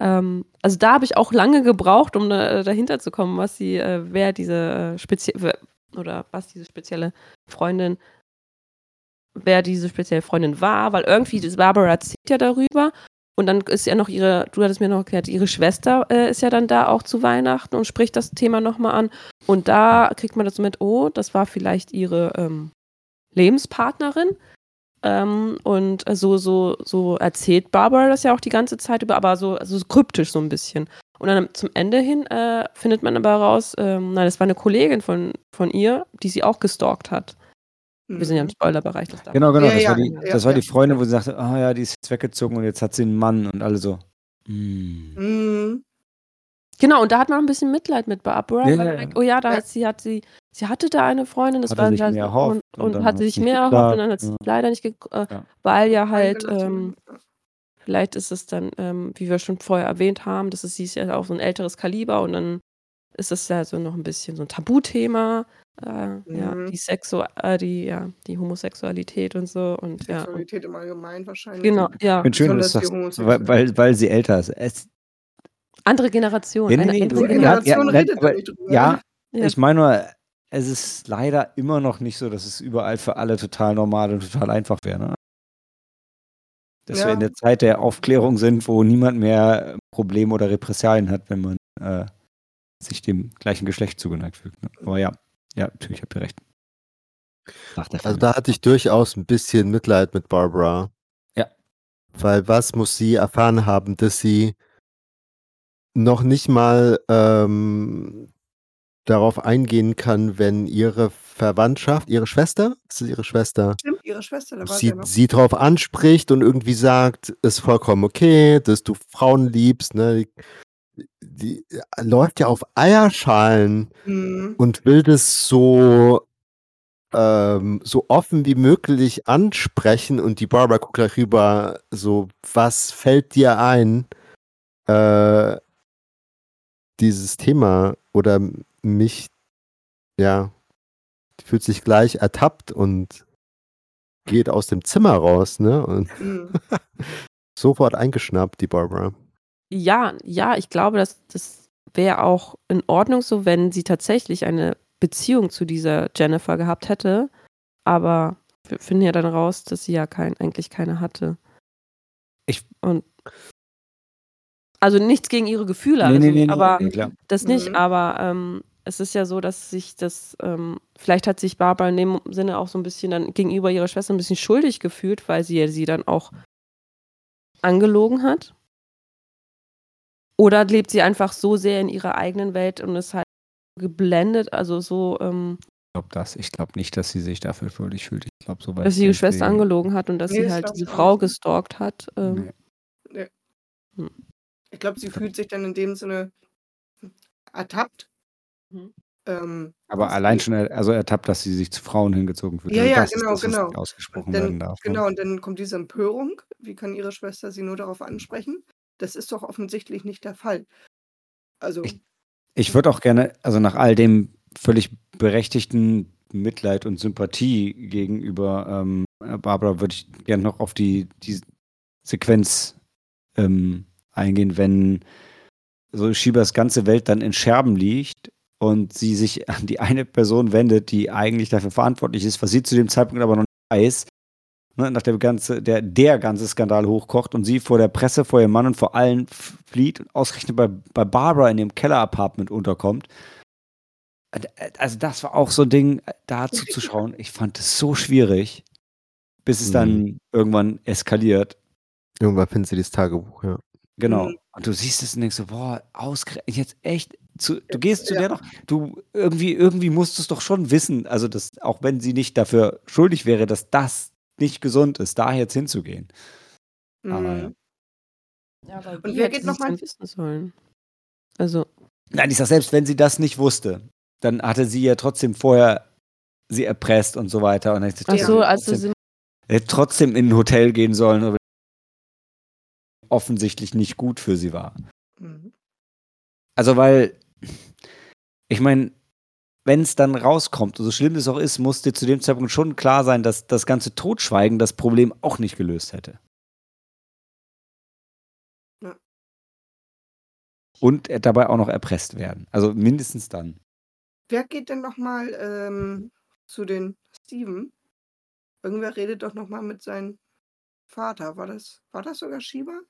Ähm, also da habe ich auch lange gebraucht, um da, dahinter zu kommen, was sie, äh, wer diese äh, spezielle oder was diese spezielle Freundin, wer diese spezielle Freundin war, weil irgendwie Barbara erzählt ja darüber und dann ist ja noch ihre, du hattest mir noch erklärt, ihre Schwester äh, ist ja dann da auch zu Weihnachten und spricht das Thema nochmal an. Und da kriegt man das mit, oh, das war vielleicht ihre ähm, Lebenspartnerin. Ähm, und äh, so, so, so erzählt Barbara das ja auch die ganze Zeit über, aber so, so kryptisch so ein bisschen. Und dann zum Ende hin äh, findet man aber raus, ähm, nein, das war eine Kollegin von, von ihr, die sie auch gestalkt hat. Wir sind ja im Mhm. Spoilerbereich. Das Genau, genau. Das ja, war die, ja, das war ja. die Freundin, wo sie sagte, ah ja, die ist jetzt weggezogen und jetzt hat sie einen Mann und alle so. Mm. Mhm. Genau, und da hat man ein bisschen Mitleid mit Barbara. Ja, ja, ja. oh ja, da hat sie, hat sie, sie hatte da eine Freundin, das Hatte war sich halt, mehr erhofft und, und und, hatte hat's sich mehr erhofft und dann hat es geklappt, leider nicht, ge äh, Ja. weil ja halt, ähm, vielleicht ist es dann, ähm, wie wir schon vorher erwähnt haben, das ist, sie ist ja auch so ein älteres Kaliber und dann ist es ja so noch ein bisschen so ein Tabuthema. Äh, Ja, Mhm. die Sexu äh, die, ja, die Homosexualität und so und ja. Und, Sexualität im Allgemeinen wahrscheinlich. genau, ja. Ich finde schön, dass Homosexuellen. weil, weil, weil sie älter ist. Es, Andere Generation. nee, nee, eine nee, andere ja, Generation ja, redet aber, drüber. ja, Ja. ich meine nur, es ist leider immer noch nicht so, dass es überall für alle total normal und total einfach wäre. Ne? Dass wir Ja. in der Zeit der Aufklärung sind, wo niemand mehr Probleme oder Repressalien hat, wenn man äh, sich dem gleichen Geschlecht zugeneigt fühlt. Ne? Aber ja, ja, natürlich habt ihr recht. Also da hatte ich durchaus ein bisschen Mitleid mit Barbara. Ja. Weil was muss sie erfahren haben, dass sie noch nicht mal ähm, darauf eingehen kann, wenn ihre Verwandtschaft, ihre Schwester, das ist ihre Schwester, Stimmt, ihre Schwester, da war sie sie, ja noch. sie darauf anspricht und irgendwie sagt, ist vollkommen okay, dass du Frauen liebst, ne? Die, die läuft ja auf Eierschalen Mhm. und will das so ähm, so offen wie möglich ansprechen und die Barbara guckt gleich rüber, so, was fällt dir ein, äh, dieses Thema oder mich, ja, fühlt sich gleich ertappt und geht aus dem Zimmer raus, ne? Und Mhm. sofort eingeschnappt, die Barbara. Ja, ja, ich glaube, dass das wäre auch in Ordnung so, wenn sie tatsächlich eine Beziehung zu dieser Jennifer gehabt hätte. Aber wir finden ja dann raus, dass sie ja kein, eigentlich keine hatte. Ich- Und also nichts gegen ihre Gefühle, nee, also, nee, nee, aber das nicht. Mhm. Aber ähm, es ist ja so, dass sich das, ähm, vielleicht hat sich Barbara in dem Sinne auch so ein bisschen dann gegenüber ihrer Schwester ein bisschen schuldig gefühlt, weil sie ja sie dann auch angelogen hat. Oder lebt sie einfach so sehr in ihrer eigenen Welt und ist halt geblendet, also so, ähm, Ich glaube das. Ich glaube nicht, dass sie sich dafür schuldig fühlt. Ich glaube, so weit dass sie die sind Schwester angelogen hat und dass Nee, sie halt diese Frau nicht. gestalkt hat. Ähm, Nee. Ich glaube, sie fühlt sich dann in dem Sinne ertappt. Mhm. Ähm, Aber allein schon, er- also ertappt, dass sie sich zu Frauen hingezogen fühlt. Ja, also ja, das genau, ist das, genau. ausgesprochen Dann- werden darf. ne? Genau, und dann kommt diese Empörung. Wie kann ihre Schwester sie nur darauf ansprechen? Das ist doch offensichtlich nicht der Fall. Also, Ich- Ich würde auch gerne, also nach all dem völlig berechtigten Mitleid und Sympathie gegenüber ähm, Barbara, würde ich gerne noch auf die, die Sequenz ähm, eingehen, wenn so Shibas ganze Welt dann in Scherben liegt und sie sich an die eine Person wendet, die eigentlich dafür verantwortlich ist, was sie zu dem Zeitpunkt aber noch nicht weiß, ne, nach der ganze, der, der ganze Skandal hochkocht und sie vor der Presse, vor ihrem Mann und vor allen flieht und ausgerechnet bei, bei Barbara in dem Keller-Apartment unterkommt. Äh, Also das war auch so ein Ding, äh, da zuzuschauen. Ich fand es so schwierig, bis es Mhm. dann irgendwann eskaliert. Irgendwann findet sie das Tagebuch, ja. Genau. Mhm. Und du siehst es und denkst so, boah, ausgerechnet jetzt echt. Zu, du gehst zu ja. der noch, du irgendwie, irgendwie musst du es doch schon wissen, also dass, auch wenn sie nicht dafür schuldig wäre, dass das nicht gesund ist, da jetzt hinzugehen. Aber ja. mhm. ja, aber Und wie wer geht sie noch es mal- denn wissen sollen? Also, Nein, ich sag, selbst wenn sie das nicht wusste, dann hatte sie ja trotzdem vorher sie erpresst und so weiter. Und dann hätte ach so, also trotzdem, sie, hätte trotzdem in ein Hotel gehen sollen, aber offensichtlich nicht gut für sie war. Mhm. Also, weil, ich meine, wenn es dann rauskommt, so schlimm es auch ist, muss dir zu dem Zeitpunkt schon klar sein, dass das ganze Totschweigen das Problem auch nicht gelöst hätte. Ja. Und er dabei auch noch erpresst werden. Also mindestens dann. Wer geht denn nochmal ähm, zu den Steven? Irgendwer redet doch nochmal mit seinem Vater. War das, war das sogar Shiba?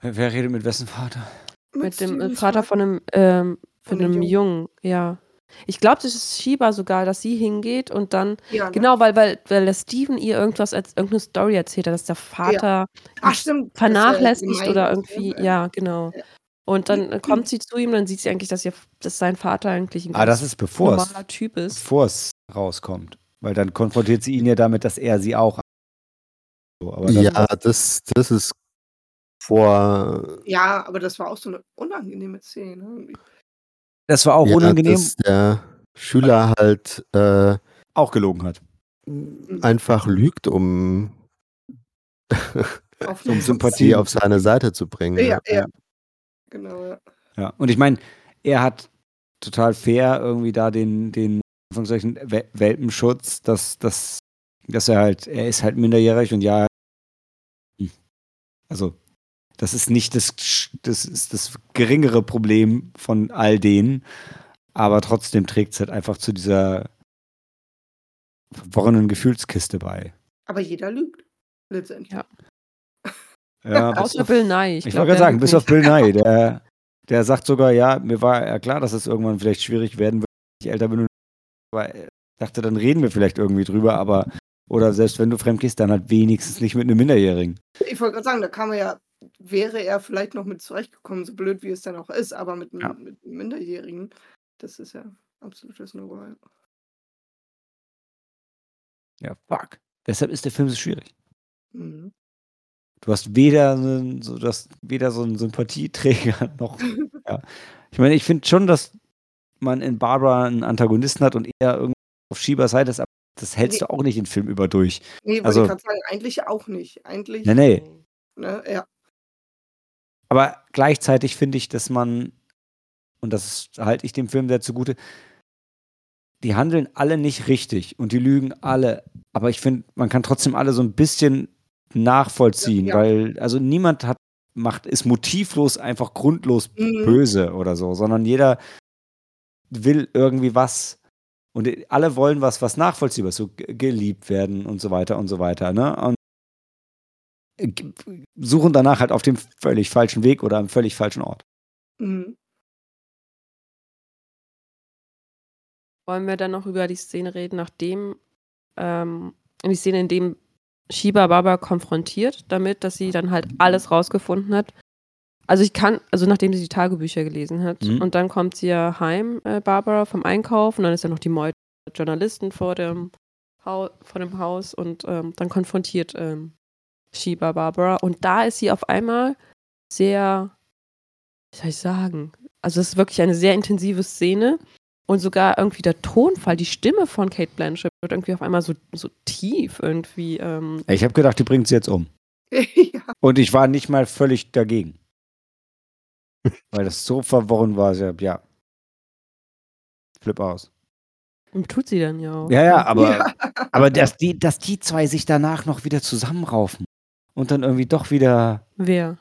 Wer, wer redet mit wessen Vater? Mit dem äh, Vater von einem, ähm, Von einem Jungen. Jungen, ja. Ich glaube, das ist Shiba sogar, dass sie hingeht und dann, Ja, ne? genau, weil, weil, weil der Steven ihr irgendwas, als, irgendeine Story erzählt hat, dass der Vater Ach, stimmt. er vernachlässigt gemein oder ist, irgendwie, ne? ja, genau. Ja. Und dann äh, kommt sie zu ihm, dann sieht sie eigentlich, dass, ihr, dass sein Vater eigentlich ein Ah, das ist bevor es, normaler Typ ist. bevor es rauskommt. Weil dann konfrontiert sie ihn ja damit, dass er sie auch. So, aber das, Ja, das, das ist vor. Ja, aber das war auch so eine unangenehme Szene. irgendwie. das war auch ja, unangenehm, dass der Schüler halt äh, auch gelogen hat. einfach lügt, um Auf Um Sympathie auf seine Seite zu bringen. Ja, ja. Genau, ja. Ja, und ich meine, er hat total fair irgendwie da den, den Anführungszeichen, Wel- Welpenschutz, dass, dass, dass er halt, er ist halt minderjährig und ja, hm. also das ist nicht das, das ist das geringere Problem von all denen, aber trotzdem trägt es halt einfach zu dieser verworrenen Gefühlskiste bei. Aber jeder lügt. Letztendlich. Ja. Ja, Außer auf- Bill Nye. Ich, glaub, wollte gerade sagen, bis nicht. auf Bill Nye, der, der sagt sogar, ja, mir war ja klar, dass es irgendwann vielleicht schwierig werden wird, wenn ich älter bin. und- Aber ich dachte, dann reden wir vielleicht irgendwie drüber, aber oder selbst wenn du fremd gehst, dann halt wenigstens nicht mit einem Minderjährigen. Ich wollte gerade sagen, da kann man ja, wäre er vielleicht noch mit zurechtgekommen, so blöd wie es dann auch ist, aber mit einem, Ja. mit Minderjährigen, das ist ja absolutes No-Go. ja. Ja, fuck. Deshalb ist der Film so schwierig. Mhm. Du hast weder so, hast weder so einen Sympathieträger noch. ja. Ich meine, ich finde schon, dass man in Barbara einen Antagonisten hat und er irgendwie auf Schiebers Seite ist, aber das hältst Nee. du auch nicht den Film über durch. Nee, wollte Also- ich gerade sagen, eigentlich auch nicht. Eigentlich, Nee, nee. ne, ja. Aber gleichzeitig finde ich, dass man, und das halte ich dem Film sehr zugute, die handeln alle nicht richtig und die lügen alle. Aber ich finde, man kann trotzdem alle so ein bisschen nachvollziehen, Ja, ja. weil also niemand hat macht ist motivlos einfach grundlos Mhm. böse oder so, sondern jeder will irgendwie was und alle wollen was, was nachvollziehbar ist, so ge- geliebt werden und so weiter und so weiter, ne? Und suchen danach halt auf dem völlig falschen Weg oder am völlig falschen Ort. Mhm. Wollen wir dann noch über die Szene reden, nachdem ähm, die Szene, in dem Shiba Baba konfrontiert damit, dass sie dann halt alles rausgefunden hat. Also ich kann, also nachdem sie die Tagebücher gelesen hat Mhm. und dann kommt sie ja heim, äh, Barbara, vom Einkaufen, dann ist ja noch die Meute Journalisten vor dem, Hau vor dem Haus und ähm, dann konfrontiert ähm, Shiba Barbara und da ist sie auf einmal sehr, wie soll ich sagen, also es ist wirklich eine sehr intensive Szene und sogar irgendwie der Tonfall, die Stimme von Kate Blanchett wird irgendwie auf einmal so, so tief irgendwie. Ähm, Ich habe gedacht, die bringt sie jetzt um. ja. Und ich war nicht mal völlig dagegen. Weil das so verworren war. Ich hab, ja. Flip aus. und tut sie dann ja auch. Ja, ja, aber, Ja. aber dass, die, dass die zwei sich danach noch wieder zusammenraufen und dann irgendwie doch wieder Wer?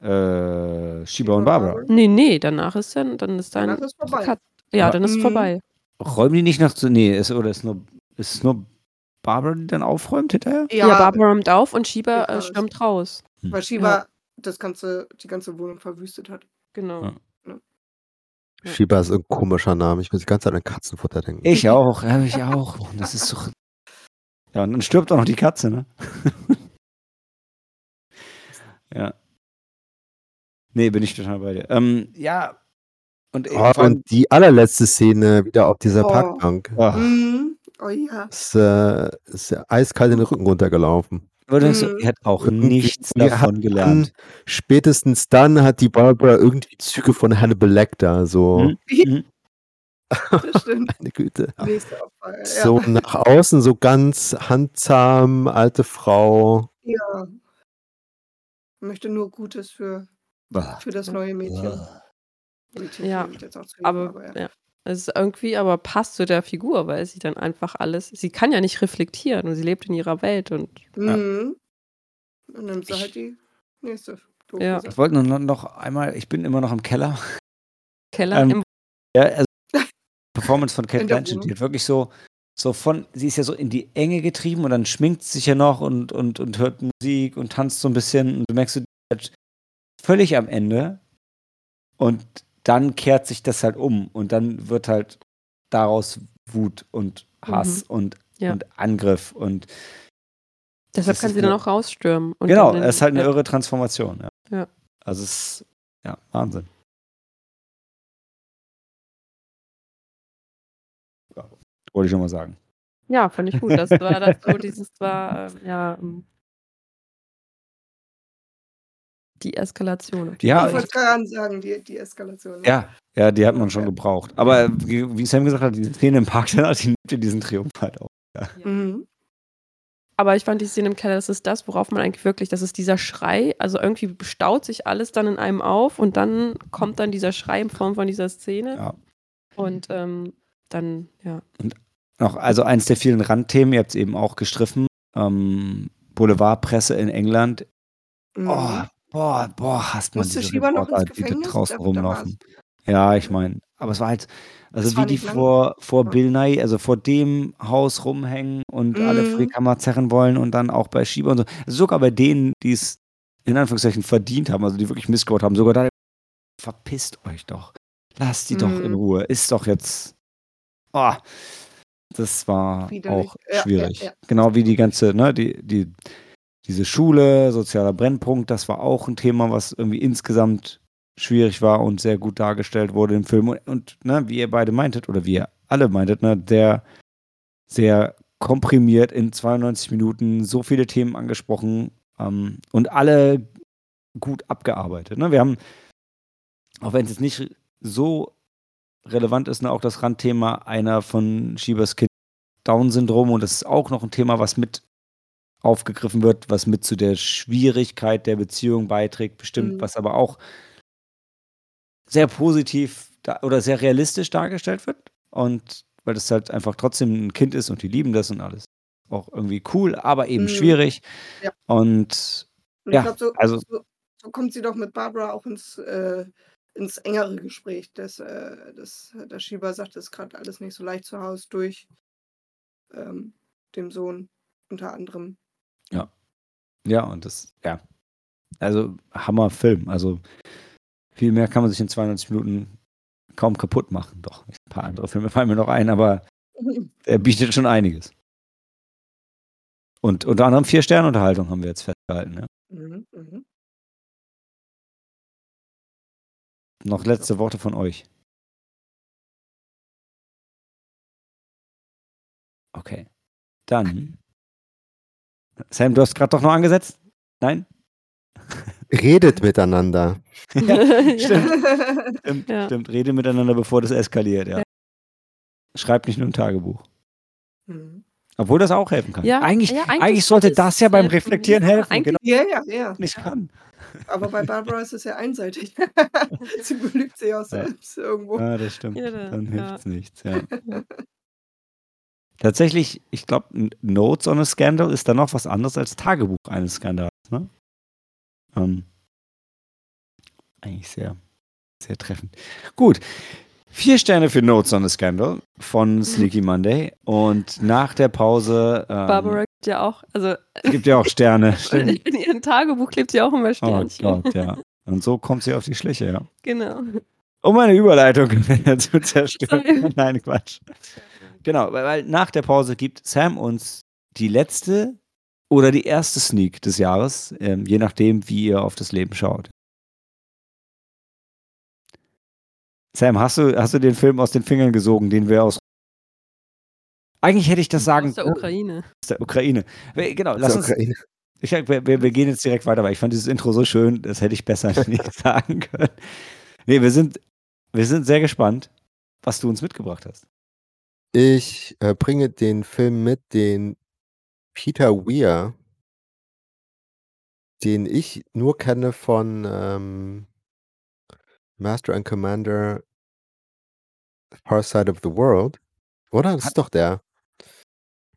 äh, Shiba und Barbara. Nee, nee, danach ist dann, dann ist dann. Danach ist vorbei. Cut. Ja, Aber- dann ist es Mhm. vorbei. Räumen die nicht noch zu. Nee, ist, oder ist nur, ist es nur Barbara, die dann aufräumt hinterher? Ja, Barbara räumt auf und Shiba äh, raus. stürmt raus. Weil Shiba das ganze, die ganze Wohnung verwüstet hat. Genau. Ja. Ja. Shiba ist ein komischer Name. Ich muss die ganze Zeit an Katzenfutter denken. Ich auch, ja, ich auch. Und das ist so. Ja, und dann stirbt auch noch die Katze, ne? Ja. Nee, bin ich total bei dir. Ähm, ja. Und, Oh, vor allem- und die allerletzte Szene wieder auf dieser Oh. Parkbank. Ach, Mhm. Oh ja. Ist, äh, ist ja eiskalt in den Rücken runtergelaufen. so, Mhm. er hat auch nichts wir davon hatten- gelernt. Spätestens dann hat die Barbara irgendwie Züge von Hannibal Lecter. So, Mhm. Mhm. Das stimmt. meine Güte. Opfer. Ja. So nach außen so ganz handzahm, alte Frau. ja. Möchte nur Gutes für, Bah. für das neue Mädchen. Mädchen Ja, auch zu Aber, lieb, ja. Es ist irgendwie aber passt zu der Figur, weil sie dann einfach alles, sie kann ja nicht reflektieren und sie lebt in ihrer Welt und Mhm. Dann nimmt sie Ich- halt die nächste. Ja. Ich wollte nur noch einmal, ich bin immer noch im Keller. Keller Ähm, im Ja, also Performance von Kate Blanchett, die hat wirklich so, so von, sie ist ja so in die Enge getrieben und dann schminkt sie sich ja noch und, und, und hört Musik und tanzt so ein bisschen und du merkst, die ist völlig am Ende und dann kehrt sich das halt um und dann wird halt daraus Wut und Hass und, Ja. und Angriff und Deshalb kann sie dann auch rausstürmen. Und genau, es ist halt eine irre Transformation. Ja. Ja. Also es ist, ja, Wahnsinn. Wollte ich schon mal sagen. Ja, fand ich gut. Das war das so, dieses war, ähm, ja, ähm, die Eskalation. Ja, ich wollte gerade sagen, die, die Eskalation. ne? Ja, ja, die hat man schon Ja. gebraucht. Aber wie Sam gesagt hat, die Szene im Park, die nimmt dir diesen Triumph halt auch. Mhm. Aber ich fand die Szene im Keller, das ist das, worauf man eigentlich wirklich, das ist dieser Schrei, also irgendwie staut sich alles dann in einem auf und dann kommt dann dieser Schrei in Form von dieser Szene. Ja. Und ähm, dann, ja. Noch, also eins der vielen Randthemen, ihr habt es eben auch gestriffen, ähm, Boulevardpresse in England. Mhm. Oh, boah, boah, hasst man diese Schieber noch Reporter, ins die da draußen rumlaufen. Ja, ich meine, aber es war halt, also Das wie die lang. vor, vor. Bill Nye, also vor dem Haus rumhängen und alle Mhm. Kamera zerren wollen und dann auch bei Schieber und so. Also sogar bei denen, die es in Anführungszeichen verdient haben, also die wirklich missgebaut haben, sogar da, verpisst euch doch. Lasst die doch in Mhm. Ruhe. Ist doch jetzt, oh, das war Widerlich. auch Ja, ja, schwierig. ja. Genau wie die ganze, ne, die, die, diese Schule, sozialer Brennpunkt, das war auch ein Thema, was irgendwie insgesamt schwierig war und sehr gut dargestellt wurde im Film. Und, und ne, wie ihr beide meintet, oder wie ihr alle meintet, ne, der sehr komprimiert in 92 Minuten so viele Themen angesprochen ähm, und alle gut abgearbeitet. Ne? Wir haben, auch wenn es jetzt nicht so relevant ist, ne, auch das Randthema einer von Schiebers Kind Down-Syndrom und das ist auch noch ein Thema, was mit aufgegriffen wird, was mit zu der Schwierigkeit der Beziehung beiträgt, bestimmt, Mhm. was aber auch sehr positiv oder sehr realistisch dargestellt wird. Und weil das halt einfach trotzdem ein Kind ist und die lieben das und alles. Auch irgendwie cool, aber eben Mhm. schwierig. Ja. Und Und Ja, ich glaube, so, also- so, so kommt sie doch mit Barbara auch ins, äh, ins engere Gespräch. Das, äh, das, der Schieber sagt, das ist gerade alles nicht so leicht zu Hause durch ähm, dem Sohn unter anderem. ja, und das, ja. Also Hammerfilm. Also viel mehr kann man sich in 92 Minuten kaum kaputt machen. Doch, ein paar andere Filme fallen mir noch ein, aber er bietet schon einiges. Und unter anderem vier Sterne Unterhaltung haben wir jetzt festgehalten. Ja. Mhm, mhm. Noch letzte Worte von euch. Okay. Dann. Sam, du hast gerade doch noch angesetzt? Nein? Redet miteinander. ja, stimmt. Stimmt, Ja. stimmt. Rede miteinander, bevor das eskaliert, ja. Ja. Schreibt nicht nur ein Tagebuch. Mhm. Obwohl das auch helfen kann. Ja, eigentlich, ja, eigentlich, eigentlich sollte das ja beim. Reflektieren helfen. Genau, Ja, ja, ja. nicht kann. Aber bei Barbara ist es ja einseitig. Sie belügt sich auch selbst irgendwo. Ja, das stimmt. Ja, da- Dann ja. hilft es nichts. Ja. Tatsächlich, ich glaube, Notes on a Scandal ist dann noch was anderes als Tagebuch eines Skandals. Ne? Ähm, eigentlich sehr, sehr treffend. Gut. Vier Sterne für Notes on a Scandal von Sneaky Monday. Und nach der Pause ähm, Barbara ja auch, also gibt ja auch Sterne. In ihrem Tagebuch klebt sie auch immer Oh Sternchen. Gott, ja. Und so kommt sie auf die Schliche, ja. Genau. Um meine Überleitung zu zerstören. Nein, Quatsch. Genau, weil, weil nach der Pause gibt Sam uns die letzte oder die erste Sneak des Jahres, ähm, je nachdem, wie ihr auf das Leben schaut. Sam, hast du, hast du den Film aus den Fingern gesogen, den wir aus. Eigentlich hätte ich das sagen Aus der Ukraine. aus der Ukraine. We- Genau, lass uns, Ukraine. ich, wir, wir, wir gehen jetzt direkt weiter, weil ich fand dieses Intro so schön, das hätte ich besser nicht sagen können. Nee, wir sind, wir sind sehr gespannt, was du uns mitgebracht hast. Ich äh, bringe den Film mit, den Peter Weir, den ich nur kenne von ähm, Master and Commander Far Side of the World. Oder? Das Hat- ist doch der.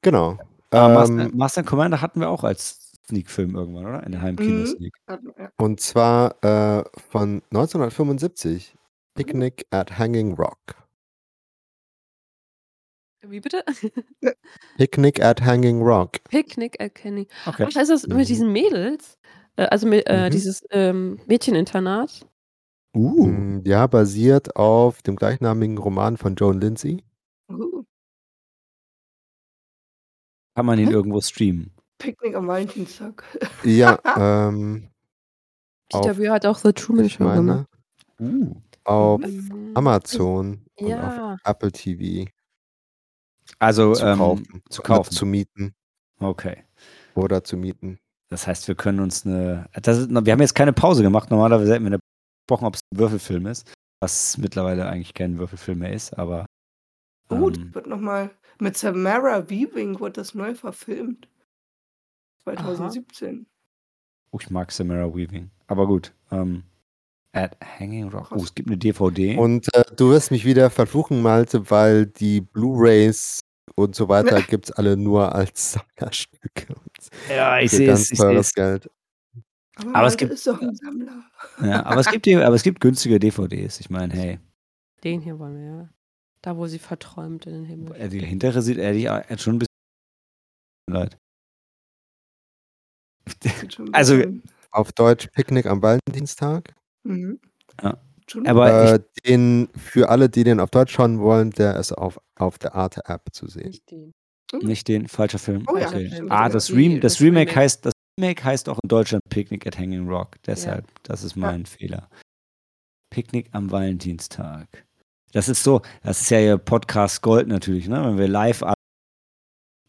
Genau. Master, Ähm, Master Commander hatten wir auch als Sneak-Film irgendwann, oder? In der Heimkino-Sneak. Ja. und zwar äh, von 1975. Picnic at Hanging Rock. Wie bitte? Picnic at Hanging Rock. Picknick at Kenny. Okay. Ach, ist das Mhm. mit diesen Mädels? Äh, also mit, äh, Mhm. dieses ähm, Mädcheninternat? Uh, Mm, Ja, basiert auf dem gleichnamigen Roman von Joan Lindsay. Kann man ihn irgendwo streamen? Picknick am Valentinstag. Ja, ähm, Weir hat auch The Truman ich Show gemacht. Uh. auf. Amazon und auf Ja. Apple TV Also zu ähm, kaufen. zu kaufen. Zu mieten Okay. oder zu mieten. Das heißt, wir können uns eine. Das ist, wir haben jetzt keine Pause gemacht. Normalerweise hätten wir gesprochen, ob es ein Würfelfilm ist. Was mittlerweile eigentlich kein Würfelfilm mehr ist, aber. Oh, ähm, das wird nochmal mit Samara Weaving wird das neu verfilmt. 2017. oh, ich mag Samara Weaving. Aber gut. Ähm, at Hanging Rock. Oh, es gibt eine DVD. Und äh, du wirst mich wieder verfluchen, Malte, weil die Blu-Rays und so weiter gibt es alle nur als Sammlerstücke. ja, ich Für sehe ganz es. Teures seh's. Geld. Aber, Aber es gibt- ist doch ein Sammler. Ja, aber, es gibt aber es gibt günstige DVDs. Ich meine, hey. Den hier wollen wir, ja. Da, wo sie verträumt in den Himmel. äh, Die hintere sieht ehrlich schon ein bisschen leid. Also, Auf Deutsch Picknick am Valentinstag. Mhm. Ja. Aber Äh, den, für alle, die den auf Deutsch schauen wollen, der ist auf, auf der Arte-App zu sehen. Nicht den. Nicht den, falscher Film. Oh ja, okay. stimmt. Ah, Ja, das, Rem das, das Remake, Remake. heißt, das Remake heißt auch in Deutschland Picnic at Hanging Rock. Deshalb, das ist mein Fehler. Picknick am Valentinstag. Das ist so, das ist ja ihr Podcast Gold natürlich, ne? Wenn wir live am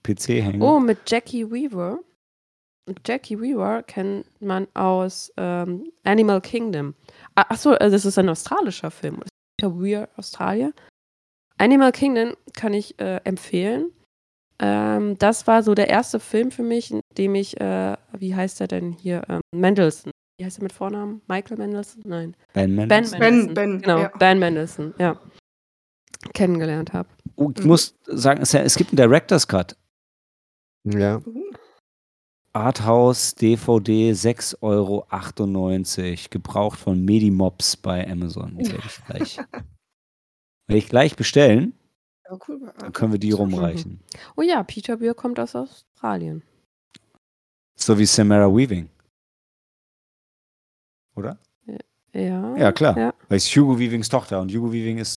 PC hängen. Oh, mit Jackie Weaver. Jackie Weaver kennt man aus ähm, Animal Kingdom. Ah, Achso, äh, das ist ein australischer Film. Weir, Australier. Animal Kingdom kann ich äh, empfehlen. Ähm, das war so der erste Film für mich, in dem ich, äh, wie heißt er denn hier? Ähm, Mendelssohn. Wie heißt er mit Vornamen? Michael Mendelssohn? Nein. Ben Ben Mendelsohn. Mendelssohn. Ben, Genau, ja. Ben Mendelssohn, ja. Kennengelernt habe. Oh, ich Mhm. muss sagen, es, es gibt einen Director's Cut. Ja. Arthouse DVD 6,98 Euro. Gebraucht von Medimobs bei Amazon. Die werde ich gleich, werde ich gleich bestellen. ja, cool. Dann können wir die rumreichen. Oh ja, Peter Weir kommt aus Australien. So wie Samara Weaving. Oder? Ja. Ja, klar. Ja. Weil es ist Hugo Weavings Tochter und Hugo Weaving ist,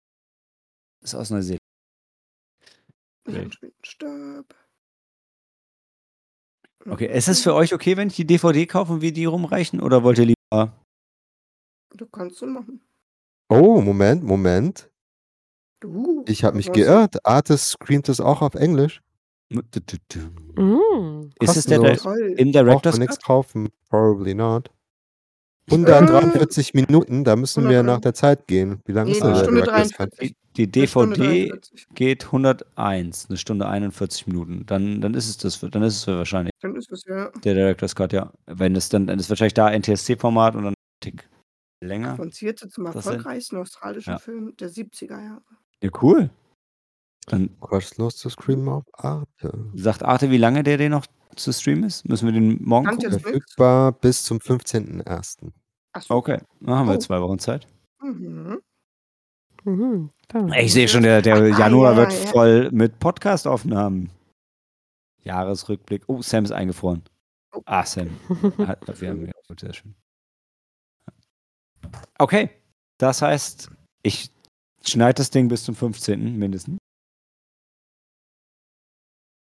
ist aus Neuseeland. Stab. Okay, ist es für euch okay, wenn ich die DVD kaufe und wir die rumreichen? Oder wollt ihr lieber. Du kannst so machen. Oh, Moment, Moment. Du, Ich habe mich geirrt. Artis screamt es auch auf Englisch. Mm. Ist es der, der im Director's man nichts Cut? kaufen. Probably not. 143 Minuten, da müssen wir nach der Zeit gehen. Wie lange ist denn der Stunde? 43. Die, DVD 43. geht 101, eine Stunde 41 Minuten. Dann, dann ist es das, dann ist es wahrscheinlich Dann ist es ja der Director's Cut, ja. Wenn es dann, dann ist wahrscheinlich da NTSC-Format und dann ein Tick länger. avancierte zum Was denn? erfolgreichsten australischen Ja. Film der 70er Jahre. Ja, cool. Dann Kostenlos zu streamen auf Arte. sagt Arte, wie lange der den noch zu streamen ist? Müssen wir den morgen gucken? Verfügbar bis zum 15.01. Achso. Okay, dann haben wir Oh. zwei Wochen Zeit. Mhm. Mhm. Ich sehe schon, der, der Ah, Januar ja, wird ja. voll mit Podcast-Aufnahmen. Jahresrückblick. Oh, Sam ist eingefroren. Oh. Ah, Sam. Hat- Wir haben, ja, sehr schön. Okay, das heißt, ich schneide das Ding bis zum 15. mindestens.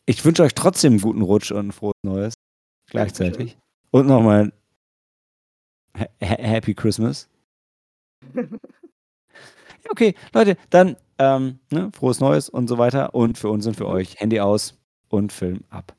Ich wünsche euch trotzdem einen guten Rutsch und ein frohes Neues. Gleichzeitig. Und nochmal ha ha- Happy Christmas. Okay, Leute, dann ähm, ne, frohes Neues und so weiter. Und für uns und für euch Handy aus und Film ab.